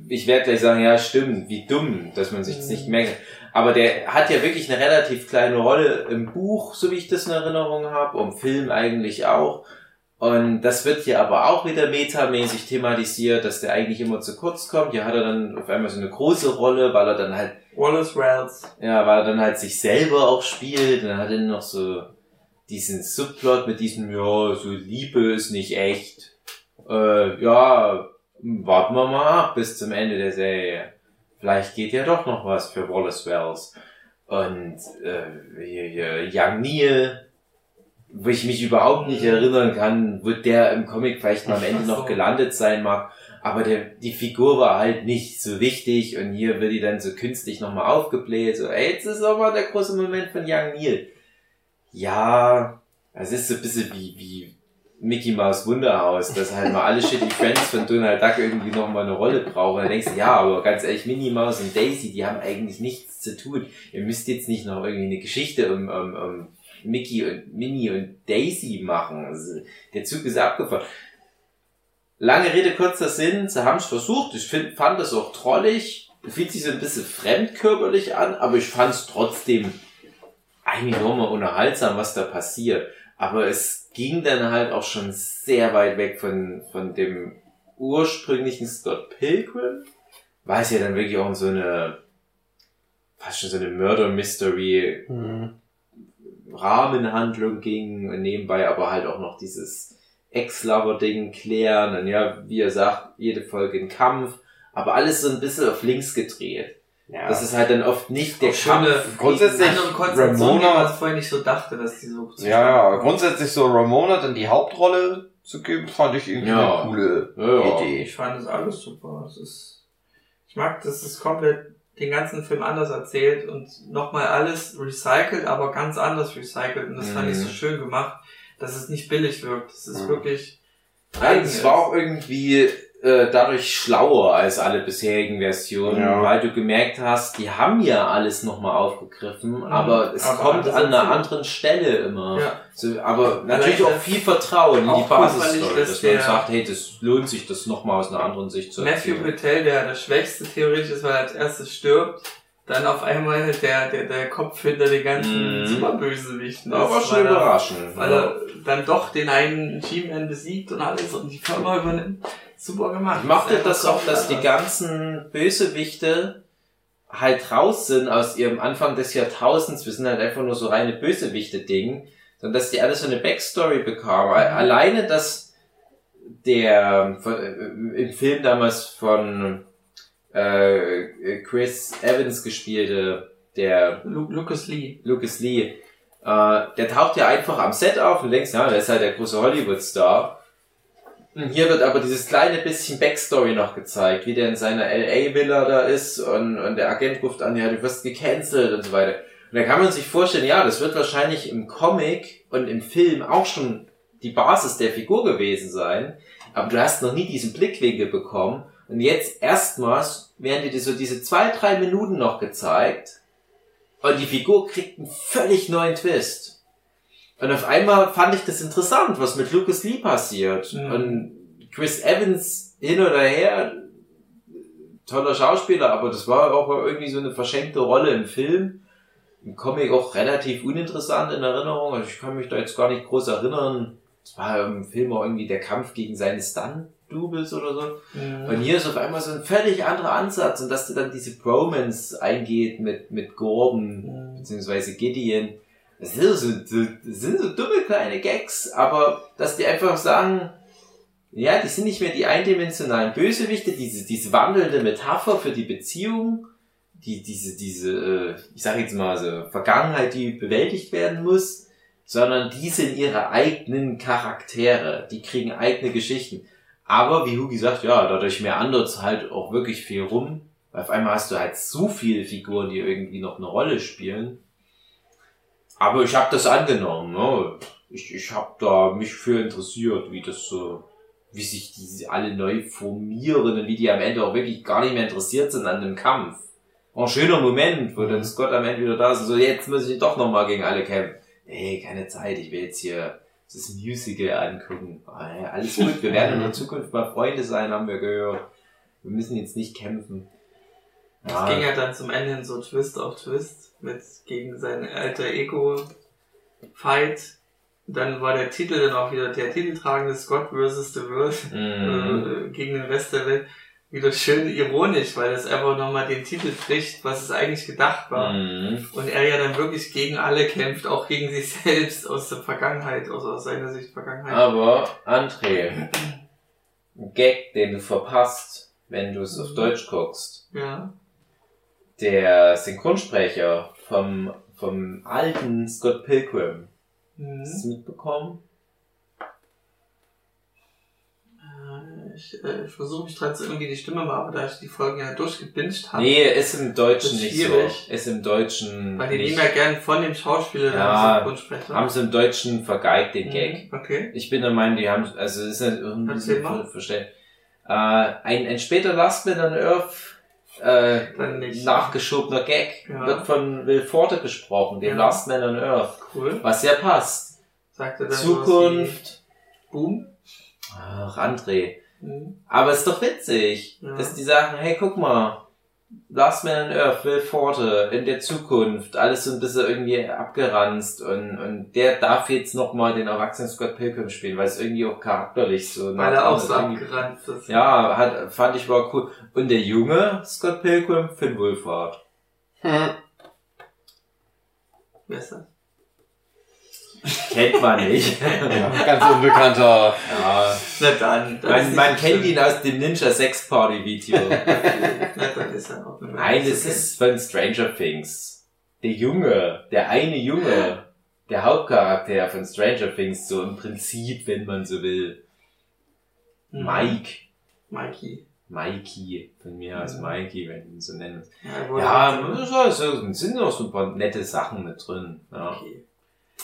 ich werde gleich sagen, ja, stimmt, wie dumm, dass man sich das nicht Mhm. merkt. Aber der hat ja wirklich eine relativ kleine Rolle im Buch, so wie ich das in Erinnerung habe, und im Film eigentlich auch. Und das wird hier aber auch wieder metamäßig thematisiert, dass der eigentlich immer zu kurz kommt. Hier hat er dann auf einmal so eine große Rolle, weil er dann halt Wallace Wells. ja, weil er dann halt sich selber auch spielt. Und dann hat er noch so diesen Subplot mit diesem, ja, so Liebe ist nicht echt. Äh, ja, warten wir mal ab bis zum Ende der Serie. Vielleicht geht ja doch noch was für Wallace Wells. Und äh, hier, hier, Young Neil, wo ich mich überhaupt nicht erinnern kann, wo der im Comic vielleicht mal am Ende noch gelandet sein mag. Aber der, die Figur war halt nicht so wichtig und hier wird die dann so künstlich nochmal aufgebläht. So, ey, jetzt ist auch mal der große Moment von Young Neil. Ja, es ist so ein bisschen wie, wie Mickey Mouse Wunderhaus, dass halt mal alle Shitty Friends von Donald Duck irgendwie nochmal eine Rolle brauchen. Dann denkst du, ja, aber ganz ehrlich, Minnie Mouse und Daisy, die haben eigentlich nichts zu tun. Ihr müsst jetzt nicht noch irgendwie eine Geschichte um, um, um Mickey und Minnie und Daisy machen. Also, der Zug ist abgefahren. Lange Rede, kurzer Sinn, sie haben es versucht. Ich find, fand das auch trollig. Fühlt sich so ein bisschen fremdkörperlich an, aber ich fand es trotzdem eigentlich nochmal unterhaltsam, was da passiert. Aber es ging dann halt auch schon sehr weit weg von, von dem ursprünglichen Scott Pilgrim, weil es ja dann wirklich auch so eine, fast schon so eine Murder-Mystery Mhm. Rahmenhandlung ging und nebenbei aber halt auch noch dieses Ex-Lover-Ding klären und ja, wie er sagt, jede Folge ein Kampf, aber alles so ein bisschen auf links gedreht. Ja. Das ist halt dann oft nicht der schöne. Grundsätzlich Ramona- man vorher nicht so dachte, dass die so ja, ja, grundsätzlich so Ramona dann die Hauptrolle zu geben, fand ich irgendwie Ja. eine coole Ja, ja. Idee. Ich fand das alles super. Es ist, ich mag, dass es komplett den ganzen Film anders erzählt und nochmal alles recycelt, aber ganz anders recycelt. Und das fand ich so Mhm. schön gemacht, dass es nicht billig wirkt. Es ist Mhm. wirklich eigen es war auch irgendwie äh, dadurch schlauer als alle bisherigen Versionen, Ja. weil du gemerkt hast, die haben ja alles nochmal aufgegriffen, aber es aber kommt an einer anderen Stelle immer. Ja. So, aber natürlich auch viel Vertrauen in die Basisstory, dass dass man sagt, hey, das lohnt sich, das nochmal aus einer anderen Sicht zu Matthew erzählen. Patel, der der Schwächste theoretisch ist, weil er als erstes stirbt, dann auf einmal der, der, der Kopf hinter den ganzen Mhm. Superbösewichten Das war schon er- überraschend. Weil er dann doch den einen G-Man besiegt und alles und die Firma übernimmt. Super gemacht. Ich mochte Einfach das auch, dass die ganzen Bösewichte halt raus sind aus ihrem Anfang des Jahrtausends. Wir sind halt einfach nur so reine Bösewichte-Ding. Sondern dass die alle so eine Backstory bekamen. Mhm. Alleine, dass der von, äh, im Film damals von äh, Chris Evans gespielte, der. Lu Lucas Lee. Lucas Lee, äh, der taucht ja einfach am Set auf und denkst, ja, der ist halt der große Hollywood-Star. Und hier wird aber dieses kleine bisschen Backstory noch gezeigt, wie der in seiner LA-Villa da ist und, und der Agent ruft an, ja, du wirst gecancelt und so weiter. Und da kann man sich vorstellen, ja, das wird wahrscheinlich im Comic und im Film auch schon die Basis der Figur gewesen sein, aber du hast noch nie diesen Blickwinkel bekommen. Und jetzt erstmals werden dir so diese zwei, drei Minuten noch gezeigt, und die Figur kriegt einen völlig neuen Twist. Und auf einmal fand ich das interessant, was mit Lucas Lee passiert. Mhm. Und Chris Evans hin oder her, toller Schauspieler, aber das war auch irgendwie so eine verschenkte Rolle im Film. Im Comic auch relativ uninteressant in Erinnerung. Also ich kann mich da jetzt gar nicht groß erinnern. Es war im Film auch irgendwie der Kampf gegen seine Stunt-Doubles oder so. Mhm. Und hier ist auf einmal so ein völlig anderer Ansatz und dass du dann diese Bromance eingeht mit, mit Gordon, Mhm. beziehungsweise Gideon. Das sind so, so, das sind so dumme kleine Gags, aber dass die einfach sagen, ja, die sind nicht mehr die eindimensionalen Bösewichte, diese, diese wandelnde Metapher für die Beziehung, die, diese, diese, äh, ich sage jetzt mal so, Vergangenheit, die bewältigt werden muss, sondern die sind ihre eigenen Charaktere, die kriegen eigene Geschichten. Aber wie Hugi sagt, ja, dadurch mehr anderes halt auch wirklich viel rum. Weil auf einmal hast du halt so viele Figuren, die irgendwie noch eine Rolle spielen. Aber ich habe das angenommen. Ne? Ich, ich habe da mich für interessiert, wie das so, wie sich diese alle neu formieren und wie die am Ende auch wirklich gar nicht mehr interessiert sind an dem Kampf. Ein schöner Moment, wo dann Scott am Ende wieder da ist und so, jetzt muss ich doch nochmal gegen alle kämpfen. Nee, keine Zeit, ich will jetzt hier das Musical angucken. Ah, ja, alles gut, wir werden in der Zukunft mal Freunde sein, haben wir gehört. Wir müssen jetzt nicht kämpfen. Das ging ja dann zum Ende hin so Twist auf Twist mit gegen sein alter Ego Fight. Dann war der Titel dann auch wieder der titeltragende Scott vs. The World Mhm. äh, gegen den Rest der Welt. Wieder schön ironisch, weil es einfach nochmal den Titel bricht, was es eigentlich gedacht war. Mhm. Und er ja dann wirklich gegen alle kämpft, auch gegen sich selbst aus der Vergangenheit, aus, aus seiner Sicht Vergangenheit. Aber, André, ein Gag, den du verpasst, wenn du es auf Mhm. Deutsch guckst. Ja. Der Synchronsprecher vom, vom alten Scott Pilgrim. Hast du Mhm. es mitbekommen? Ich, äh, ich versuche mich trotzdem irgendwie die Stimme mal, aber da ich die Folgen ja durchgebinged habe, Nee, ist im Deutschen ist nicht schwierig. so. Ist im Deutschen weil die nicht. nehmen ja gern von dem Schauspieler Ja, Synchronsprecher. Haben sie im Deutschen vergeigt, den Gag. Mhm, Okay. Ich bin der Meinung, die haben, also ist nicht irgendwie so verstehen. Äh, ein, ein später Last Man on Earth, äh, Dann nicht. nachgeschobener Gag, Ja. wird von Will Forte gesprochen, dem Ja. Last Man on Earth. Cool. Was ja passt. Sagt er dann Zukunft. Boom. Ach, André. Mhm. Aber ist doch witzig, Ja. dass die sagen, hey, guck mal, Last Man on Earth, Will Forte, in der Zukunft, alles so ein bisschen irgendwie abgeranzt und, und der darf jetzt nochmal den erwachsenen Scott Pilgrim spielen, weil es irgendwie auch charakterlich so Weil er auch so abgerannt ist. Ja, hat, fand ich war cool. Und der junge Scott Pilgrim, Finn Wolfhard. Hm. Wer ist das? Kennt man nicht. Ja, ganz unbekannter. ja. Na dann. Man, ist man kennt ihn aus dem Ninja Sex Party Video. Na dann ist er auch Nein, okay. ist von Stranger Things. Der Junge, der eine Junge, der Hauptcharakter von Stranger Things, so im Prinzip, wenn man so will. Mhm. Mike. Mikey. Mikey, von mir aus Mhm. Mikey, wenn du ihn so nennen. Ja, wurde Ja, so, so, sind noch so ein paar nette Sachen mit drin. Ja. okay.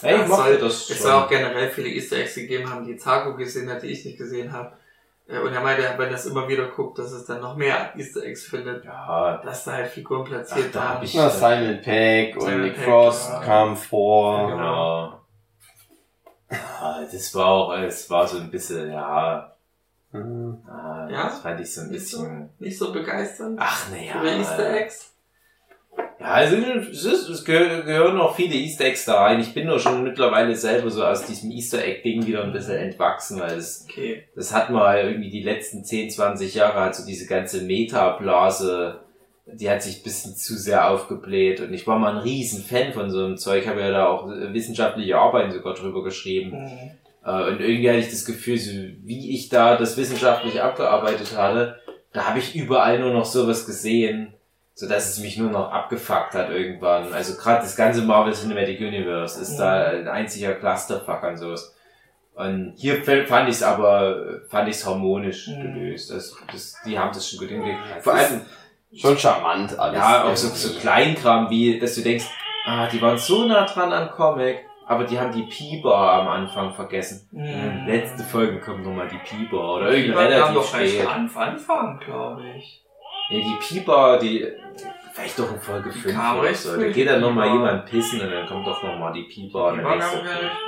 Hey, Ja, ich mochte soll- das Es schon. soll auch generell viele Easter Eggs gegeben haben, die Zago gesehen hat, die ich nicht gesehen habe. Äh, Und er meinte, wenn er das immer wieder guckt, dass es dann noch mehr Easter Eggs findet, Ja, dass da halt Figuren platziert Ach, da waren. hab ich- Na, Simon Pegg und Simon Nick Frost ja. kam vor. genau. Ja, das war auch, es war so ein bisschen, ja, Mhm. ah, Ja? das fand ich so ein Nicht so? bisschen, Nicht so begeisternd ach naja. über Easter Eggs? Ja, es, ist, es gehö- gehören noch viele Easter Eggs da rein. Ich bin nur schon mittlerweile selber so aus diesem Easter Egg-Ding wieder ein bisschen entwachsen, weil es, Okay. das hat mal irgendwie die letzten 10, 20 Jahre halt so diese ganze Meta-Blase, die hat sich ein bisschen zu sehr aufgebläht und ich war mal ein riesen Fan von so einem Zeug, habe ja da auch wissenschaftliche Arbeiten sogar drüber geschrieben. Mhm. Äh, Und irgendwie hatte ich das Gefühl, so wie ich da das wissenschaftlich abgearbeitet hatte, da habe ich überall nur noch sowas gesehen, so dass es mich nur noch abgefuckt hat irgendwann. Also gerade das ganze Marvel Cinematic Universe ist da ein einziger Clusterfuck an sowas. Und hier fand ich es aber, fand ich es harmonisch Mhm. gelöst. Das, das, die haben das schon gut hingekriegt. Vor allem, Schon charmant alles. ja, auch so, so Kleinkram wie, dass du denkst, ah, die waren so nah dran am Comic, aber die haben die P-Bar am Anfang vergessen. Mhm. Letzte Folge kommt nochmal die P-Bar oder waren relativ doch spät. am Anfang, glaube ich. Nee, die P-Bar, die, vielleicht doch in Folge 5 kam oder so. Da geht dann nochmal jemand pissen und dann kommt doch nochmal die in Die Folge. nicht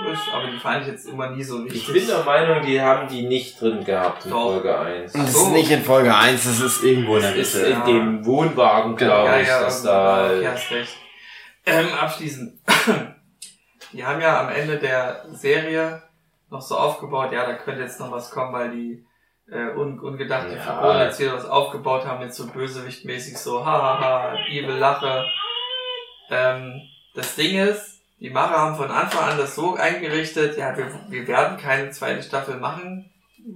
frisch, aber die fand ich jetzt immer nie so wichtig. Ich bin der Meinung, die haben die nicht drin gehabt in Doch. Folge 1. Das so. ist nicht in Folge 1, das ist irgendwo in der Das ist Mitte. in Ja. dem Wohnwagen, Genau. glaube ja, ich, ja, dass da... ja, hast recht. Ähm, abschließend. Die haben ja am Ende der Serie noch so aufgebaut, ja, da könnte jetzt noch was kommen, weil die äh, un ungedachte Ja. Figuren jetzt wieder was aufgebaut haben, jetzt so bösewichtmäßig so, hahaha, evil Lache. Ähm, das Ding ist, die Macher haben von Anfang an das so eingerichtet, ja, wir, wir werden keine zweite Staffel machen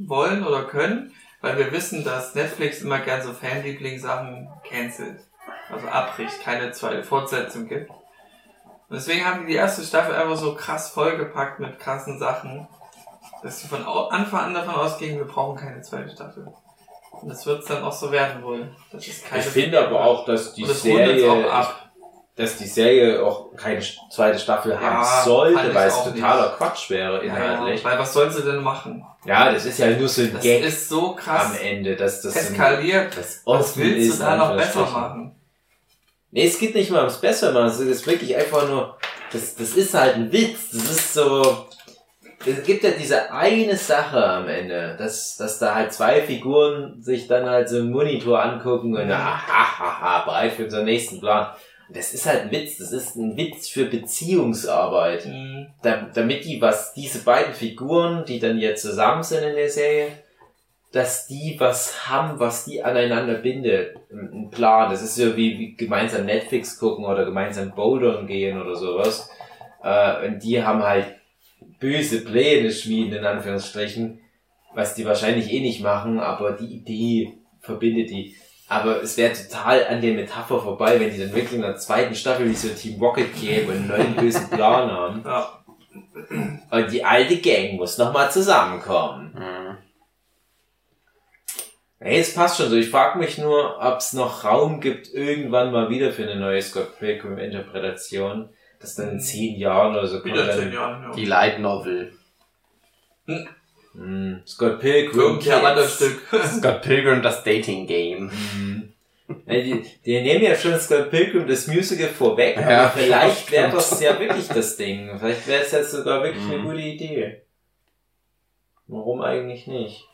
wollen oder können, weil wir wissen, dass Netflix immer gern so Fanliebling-Sachen cancelt. Also abbricht, keine zweite Fortsetzung gibt. Und deswegen haben die die erste Staffel einfach so krass vollgepackt mit krassen Sachen, dass sie von Anfang an davon ausgingen, wir brauchen keine zweite Staffel. Und das wird dann auch so werden wohl. Das ist keine Ich finde aber auch, dass die das Serie, auch ab. dass die Serie auch keine zweite Staffel Ja, haben sollte, weil es totaler nicht. Quatsch wäre inhaltlich. ja, weil was soll sie denn machen? Ja, das ist ja nur so ein Das Gag ist so krass am Ende, dass das so eskaliert. das Was willst ist, du da noch besser machen? Nee, es geht nicht mal ums Besser machen, es ist wirklich einfach nur, das, das ist halt ein Witz, das ist so, es gibt ja diese eine Sache am Ende, dass, dass da halt zwei Figuren sich dann halt so einen Monitor angucken und ahahaha, bereit für unseren nächsten Plan. Und das ist halt ein Witz, das ist ein Witz für Beziehungsarbeit. Mhm. da, damit die, was diese beiden Figuren, die dann jetzt zusammen sind in der Serie, dass die was haben, was die aneinander bindet. Ein ein Plan. Das ist so wie, wie gemeinsam Netflix gucken oder gemeinsam bouldern gehen oder sowas. Äh, und die haben halt böse Pläne schmieden, in Anführungsstrichen, was die wahrscheinlich eh nicht machen, aber die Idee verbindet die. Aber es wäre total an der Metapher vorbei, wenn die dann wirklich in der zweiten Staffel wie so Team Rocket geben und einen neuen bösen Plan haben. Ja. Und die alte Gang muss nochmal zusammenkommen. Mhm. Hey, es passt schon so. Ich frage mich nur, ob es noch Raum gibt, irgendwann mal wieder für eine neue Scott Pilgrim-Interpretation. Das dann in zehn Jahren oder so kommt. Wieder zehn Dann, Jahre. Ja. Die Light Novel. Hm, Scott Pilgrim. Wanderstück. Scott Pilgrim, das Dating Game. Hm. Ja, die, die nehmen ja schon Scott Pilgrim das Musical vorweg, Ja, aber vielleicht wäre das ja wirklich das Ding. Vielleicht wäre es jetzt sogar wirklich eine Mhm. gute Idee. Warum eigentlich nicht?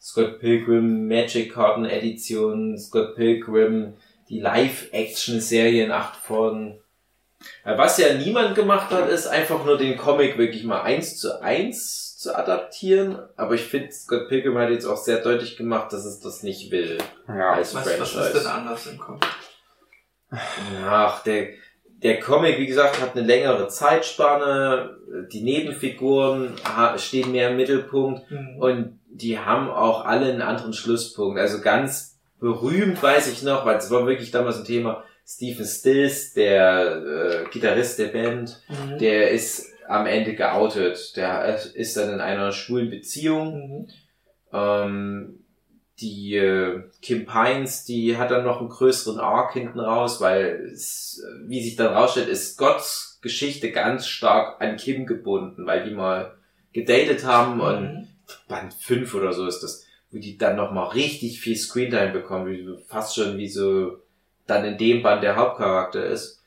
Scott Pilgrim Magic Karten Edition, Scott Pilgrim, die Live-Action-Serie in acht Folgen. Ja, Was ja niemand gemacht hat, ist einfach nur den Comic wirklich mal eins zu eins zu adaptieren. Aber ich finde, Scott Pilgrim hat jetzt auch sehr deutlich gemacht, dass es das nicht will Ja. als Was, was Franchise. ist denn anders im Kopf? Ach, der, der Comic, wie gesagt, hat eine längere Zeitspanne. Die Nebenfiguren stehen mehr im Mittelpunkt Mhm. und die haben auch alle einen anderen Schlusspunkt. Also ganz berühmt weiß ich noch, weil es war wirklich damals ein Thema. Stephen Stills, der äh, Gitarrist der Band, Mhm. der ist am Ende geoutet. Der ist dann in einer schwulen Beziehung Mhm. ähm, die äh, Kim Pines, die hat dann noch einen größeren Arc hinten raus, weil es, wie sich dann rausstellt, ist Scotts Geschichte ganz stark an Kim gebunden, weil die mal gedatet haben und Mhm. Band 5 oder so ist das, wo die dann nochmal richtig viel Screentime bekommen, fast schon wie so dann in dem Band der Hauptcharakter ist.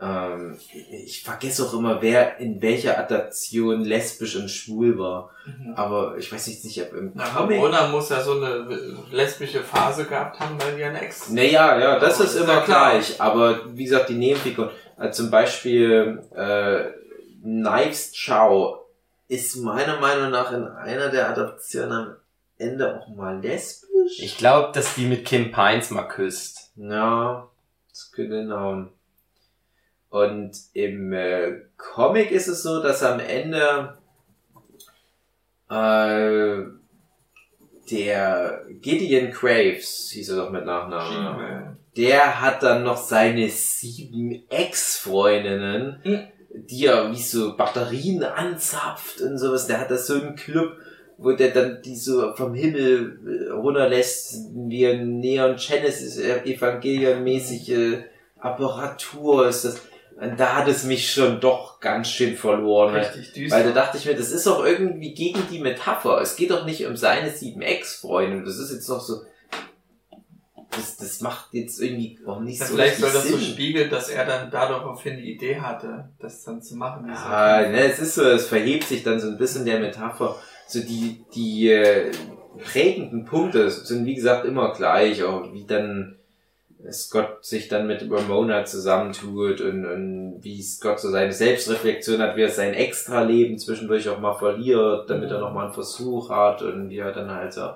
ähm, ich vergesse auch immer, wer in welcher Adaption lesbisch und schwul war. Mhm. Aber ich weiß jetzt nicht, ob im Na, Comic. Ramona muss ja so eine lesbische Phase gehabt haben, weil die eine Ex. Naja, ja, das ist ist immer ja klar. gleich. Aber wie gesagt, die Nebenfiguren, also zum Beispiel äh, Knives Chow ist meiner Meinung nach in einer der Adaptionen am Ende auch mal lesbisch. Ich glaube, dass die mit Kim Pines mal küsst. Ja, das könnte hinhauen. Und im äh, Comic ist es so, dass am Ende äh, der Gideon Craves, hieß er doch mit Nachnamen, der hat dann noch seine sieben Ex-Freundinnen, Mhm. die er wie so Batterien anzapft und sowas. Der hat da so einen Club, wo der dann die so vom Himmel äh, runterlässt, wie ein Neon Genesis äh, Evangelion mäßige Apparatur ist das. Und da hat es mich schon doch ganz schön verloren. Richtig düster. weil da dachte ich mir, das ist doch irgendwie gegen die Metapher. Es geht doch nicht um seine sieben Ex-Freunde. Das ist jetzt noch so. Das, das macht jetzt irgendwie auch nicht ja, so vielleicht soll das so Sinn. spiegeln, dass er dann daraufhin die Idee hatte, das dann zu machen. Ja, ne, es ist so, es verhebt sich dann so ein bisschen der Metapher. So die, die äh, prägenden Punkte sind wie gesagt immer gleich, auch wie dann Scott sich dann mit Ramona zusammentut und, und wie Scott so seine Selbstreflexion hat, wie er sein Extra-Leben zwischendurch auch mal verliert, damit er nochmal einen Versuch hat und wie er dann halt so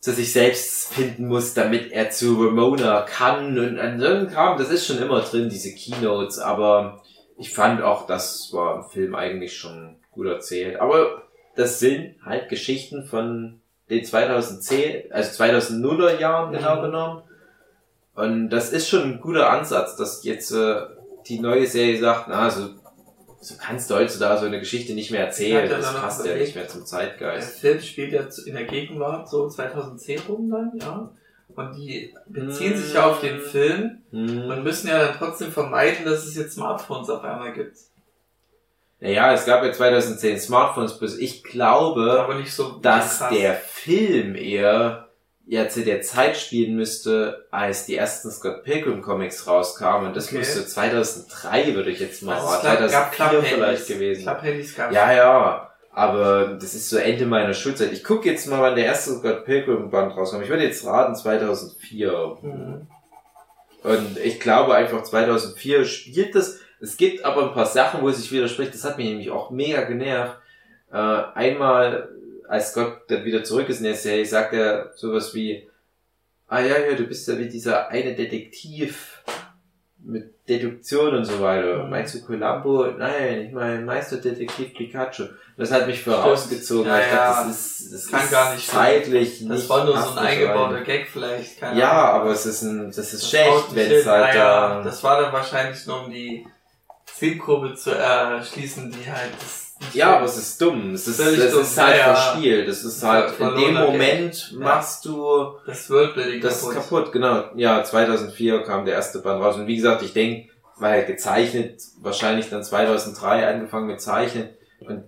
zu sich selbst finden muss, damit er zu Ramona kann und an so einem Kram, das ist schon immer drin, diese Keynotes, aber ich fand auch, das war im Film eigentlich schon gut erzählt. Aber das sind halt Geschichten von den 2010, also 2000er Jahren genau Mhm. genommen. Und das ist schon ein guter Ansatz, dass jetzt äh, die neue Serie sagt, na, so, so kannst du heutzutage so eine Geschichte nicht mehr erzählen. Das passt ja nicht mehr zum Der Zeitgeist. Film spielt ja in der Gegenwart so 2010 rum dann, ja. Und die beziehen sich ja auf den Film und Hm. müssen ja dann trotzdem vermeiden, dass es jetzt Smartphones auf einmal gibt. Naja, es gab ja 2010 Smartphones, bis ich glaube, so dass krass. der Film eher ja zu der Zeit spielen müsste, als die ersten Scott Pilgrim Comics rauskamen. Und das Okay. müsste 2003, würde ich jetzt mal, also gab 2004 Klapphandys. vielleicht gewesen. Klapphandys gab Ja, ja. Aber das ist so Ende meiner Schulzeit. Ich gucke jetzt mal, wann der erste Scott Pilgrim Band rauskam. Ich würde jetzt raten 2004. Mhm. Und ich glaube einfach 2004 spielt das. Es gibt aber ein paar Sachen, wo es sich widerspricht. Das hat mich nämlich auch mega genervt. Äh, einmal, als Scott dann wieder zurück ist in der Serie, sagt er sowas wie, ah ja, ja, du bist ja wie dieser eine Detektiv mit Deduktion und so weiter. Mhm. Meinst du Columbo? Nein, ich meine Meisterdetektiv Pikachu. Das hat mich vorausgezogen, Ja, ich ja. dachte, das ist, das Kann ist gar nicht zeitlich Das nicht war nur so ein eingebauter. Gag vielleicht. Keine Ja, Ahnung. aber es ist ein, das ist Das schlecht, wenn es halt da, Das war dann wahrscheinlich nur um die Zielkurve zu erschließen, die halt ja, aber es ist dumm. Es ist, es dumm. ist halt Ja, ja. verspielt. Es ist halt, in dem. Moment Ja. machst du das Worldbuilding das ist kaputt, genau. Ja, 2004 kam der erste Band raus. Und wie gesagt, ich denke, weil halt gezeichnet, wahrscheinlich dann 2003 angefangen mit Zeichnen. Und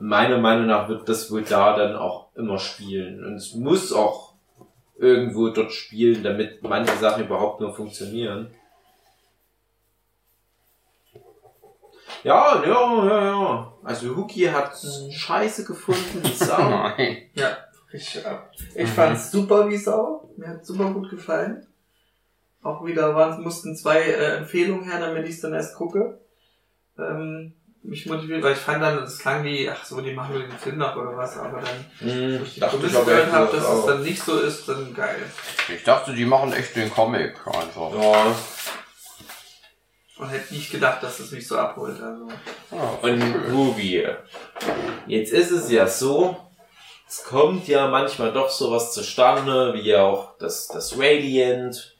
meiner Meinung nach wird das wohl da dann auch immer spielen. Und es muss auch irgendwo dort spielen, damit manche Sachen überhaupt nur funktionieren. Ja, ja, ja, ja. Also Huki hat Mhm. Scheiße gefunden, die Sau. Nein. Ich, ich fand's super wie Sau. Mir hat super gut gefallen. Auch wieder waren, mussten zwei äh, Empfehlungen her, damit ich es dann erst gucke. Ähm, mich motiviert, weil ich fand dann, das klang wie, ach so, die machen wir den Film nach oder was, aber dann, Hm, wo ich die Prämisse gehört habe, dass es dann nicht so ist, dann geil. Ich dachte, die machen echt den Comic einfach. Ja. Und hätte nicht gedacht, dass es mich so abholt. Also. Ja, Und Ruby. Jetzt ist es ja so, es kommt ja manchmal doch sowas zustande, wie auch das, das Radiant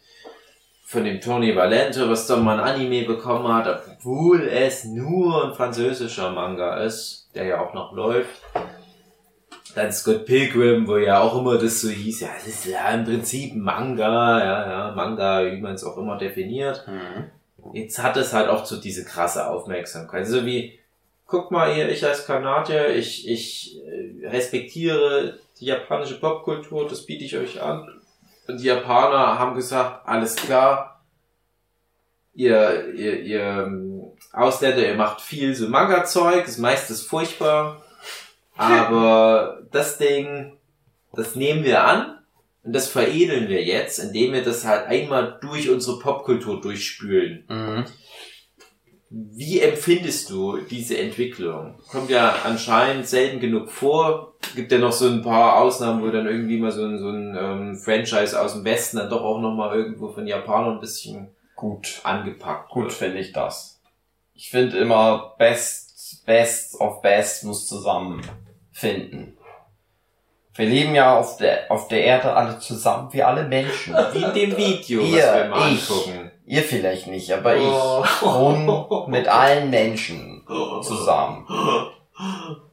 von dem Tony Valente, was dann mal ein Anime bekommen hat, obwohl es nur ein französischer Manga ist, der ja auch noch läuft. Dann Scott Pilgrim, wo ja auch immer das so hieß, ja, es ist ja im Prinzip ein Manga, ja, ja, Manga, wie man es auch immer definiert Mhm. Jetzt hat es halt auch so diese krasse Aufmerksamkeit. So wie, guck mal hier, ich als Kanadier, ich, ich äh, respektiere die japanische Popkultur, das biete ich euch an. Und die Japaner haben gesagt, alles klar, ihr, ihr, ihr ähm, Ausländer, ihr macht viel so Manga-Zeug, das meiste ist furchtbar. Aber das Ding, das nehmen wir an und das veredeln wir jetzt, indem wir das halt einmal durch unsere Popkultur durchspülen. Mhm. Wie empfindest du diese Entwicklung? Kommt ja anscheinend selten genug vor. Gibt ja noch so ein paar Ausnahmen, wo dann irgendwie mal so ein, so ein ähm, Franchise aus dem Westen dann doch auch nochmal irgendwo von Japanern ein bisschen Gut. angepackt Gut finde ich das. Ich finde immer Best, Best of Best muss zusammenfinden. Wir leben ja auf der, auf der Erde alle zusammen, wie alle Menschen. Wie in dem Video, Hier, was wir mal ich. angucken. Ihr vielleicht nicht, aber ich Oh. wohne mit allen Menschen zusammen.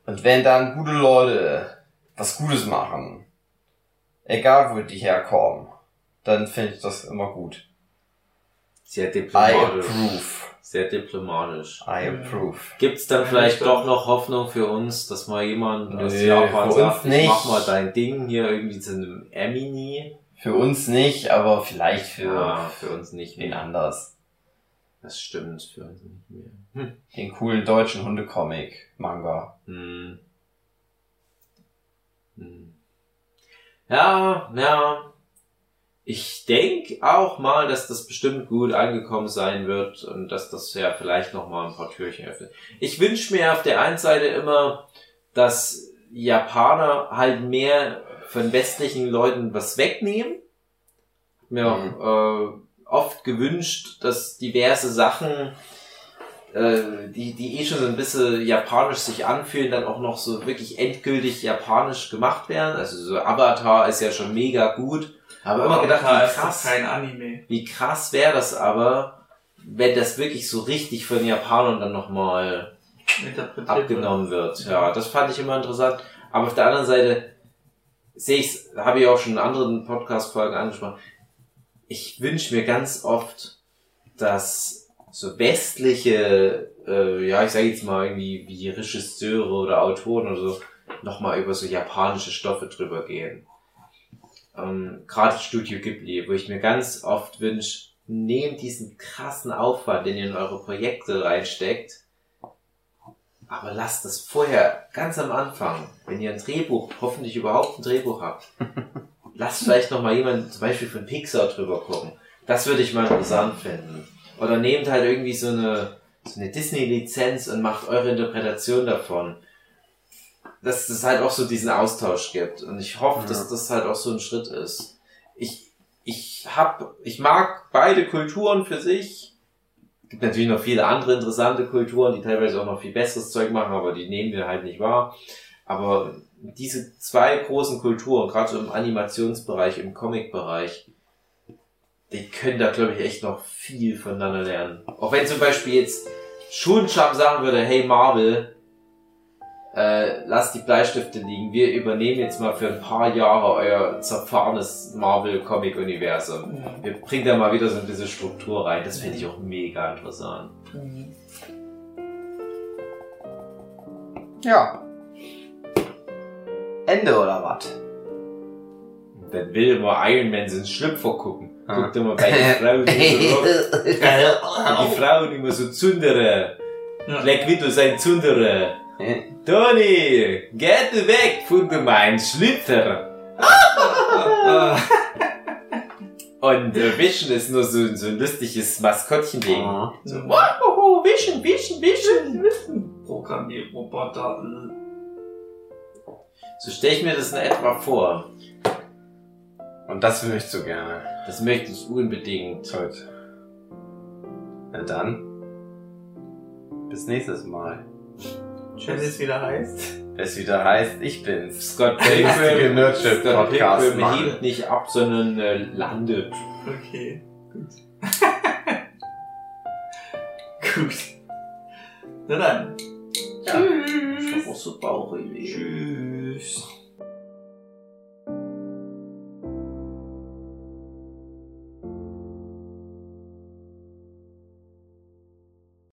Und wenn dann gute Leute was Gutes machen, egal wo die herkommen, dann finde ich das immer gut. Sehr I diplomatisch. approve. Sehr diplomatisch. I approve. Gibt's dann vielleicht doch noch Hoffnung für uns, dass mal jemand aus Nee, Japan für sagt, nicht. mach mal dein Ding hier irgendwie zu einem Emini? Für uns nicht, aber vielleicht für Ja, für uns nicht wen anders. Das stimmt, für uns nicht mehr. Hm. Den coolen deutschen Hundecomic, Manga. Hm. Hm. Ja, ja. Ich denke auch mal, dass das bestimmt gut angekommen sein wird und dass das ja vielleicht noch mal ein paar Türchen öffnet. Ich wünsche mir auf der einen Seite immer, dass Japaner halt mehr von westlichen Leuten was wegnehmen. Mir auch äh, oft gewünscht, dass diverse Sachen äh, die, die eh schon so ein bisschen japanisch sich anfühlen, dann auch noch so wirklich endgültig japanisch gemacht werden. Also so Avatar ist ja schon mega gut. Aber immer gedacht, wie doch krass, wie krass wäre das aber, wenn das wirklich so richtig von Japanern dann nochmal abgenommen wird. Ja, das fand ich immer interessant. Aber auf der anderen Seite sehe ich habe ich auch schon in anderen Podcast-Folgen angesprochen. Ich wünsche mir ganz oft, dass so westliche, äh, ja, ich sage jetzt mal irgendwie wie Regisseure oder Autoren oder so, nochmal über so japanische Stoffe drüber gehen. Ähm, Gerade Studio Ghibli, wo ich mir ganz oft wünsche, nehmt diesen krassen Aufwand, den ihr in eure Projekte reinsteckt, aber lasst das vorher, ganz am Anfang, wenn ihr ein Drehbuch, hoffentlich überhaupt ein Drehbuch habt, lasst vielleicht noch mal jemand zum Beispiel von Pixar drüber gucken. Das würde ich mal interessant finden. Oder nehmt halt irgendwie so eine, so eine Disney-Lizenz und macht eure Interpretation davon. Dass es halt auch so diesen Austausch gibt. Und ich hoffe, Ja. dass das halt auch so ein Schritt ist. Ich, ich hab, ich mag beide Kulturen für sich. gibt natürlich noch viele andere interessante Kulturen, die teilweise auch noch viel besseres Zeug machen, aber die nehmen wir halt nicht wahr. Aber diese zwei großen Kulturen, gerade so im Animationsbereich, im Comic-Bereich, die können da, glaube ich, echt noch viel voneinander lernen. Auch wenn zum Beispiel jetzt Schulenscham sagen würde, hey Marvel, äh, lasst die Bleistifte liegen, wir übernehmen jetzt mal für ein paar Jahre euer zerfahrenes Marvel-Comic-Universum. Mhm. Wir bringen da mal wieder so ein bisschen Struktur rein, das finde ich auch mega interessant. Mhm. Ja. Ende oder was? Dann will immer Iron Man so einen Schlüpfer gucken. Ah. Guckt immer bei den Frauen so. Und die Frauen immer so zundere. Black Widow sein zundere. Tony, geht du weg von meinem Schlüpfer. Ah, Und äh, Vision ist nur so, so ein lustiges Maskottchen-Ding. Ah. So, wow, Vision, Vision, Vision. Programmierroboter. So stelle ich mir das in etwa vor. Und das will ich so gerne. Das möchte ich unbedingt. Gut. Na dann. Bis nächstes Mal. Wenn es wieder heißt. Es wieder heißt, ich bin's. Scott Pilgrim, Nerdship Scott Podcast Pilgrim hebt nicht ab, sondern äh, landet. Okay, gut. gut. Na dann. Ja. Ich hab auch so Bauchweh. Tschüss.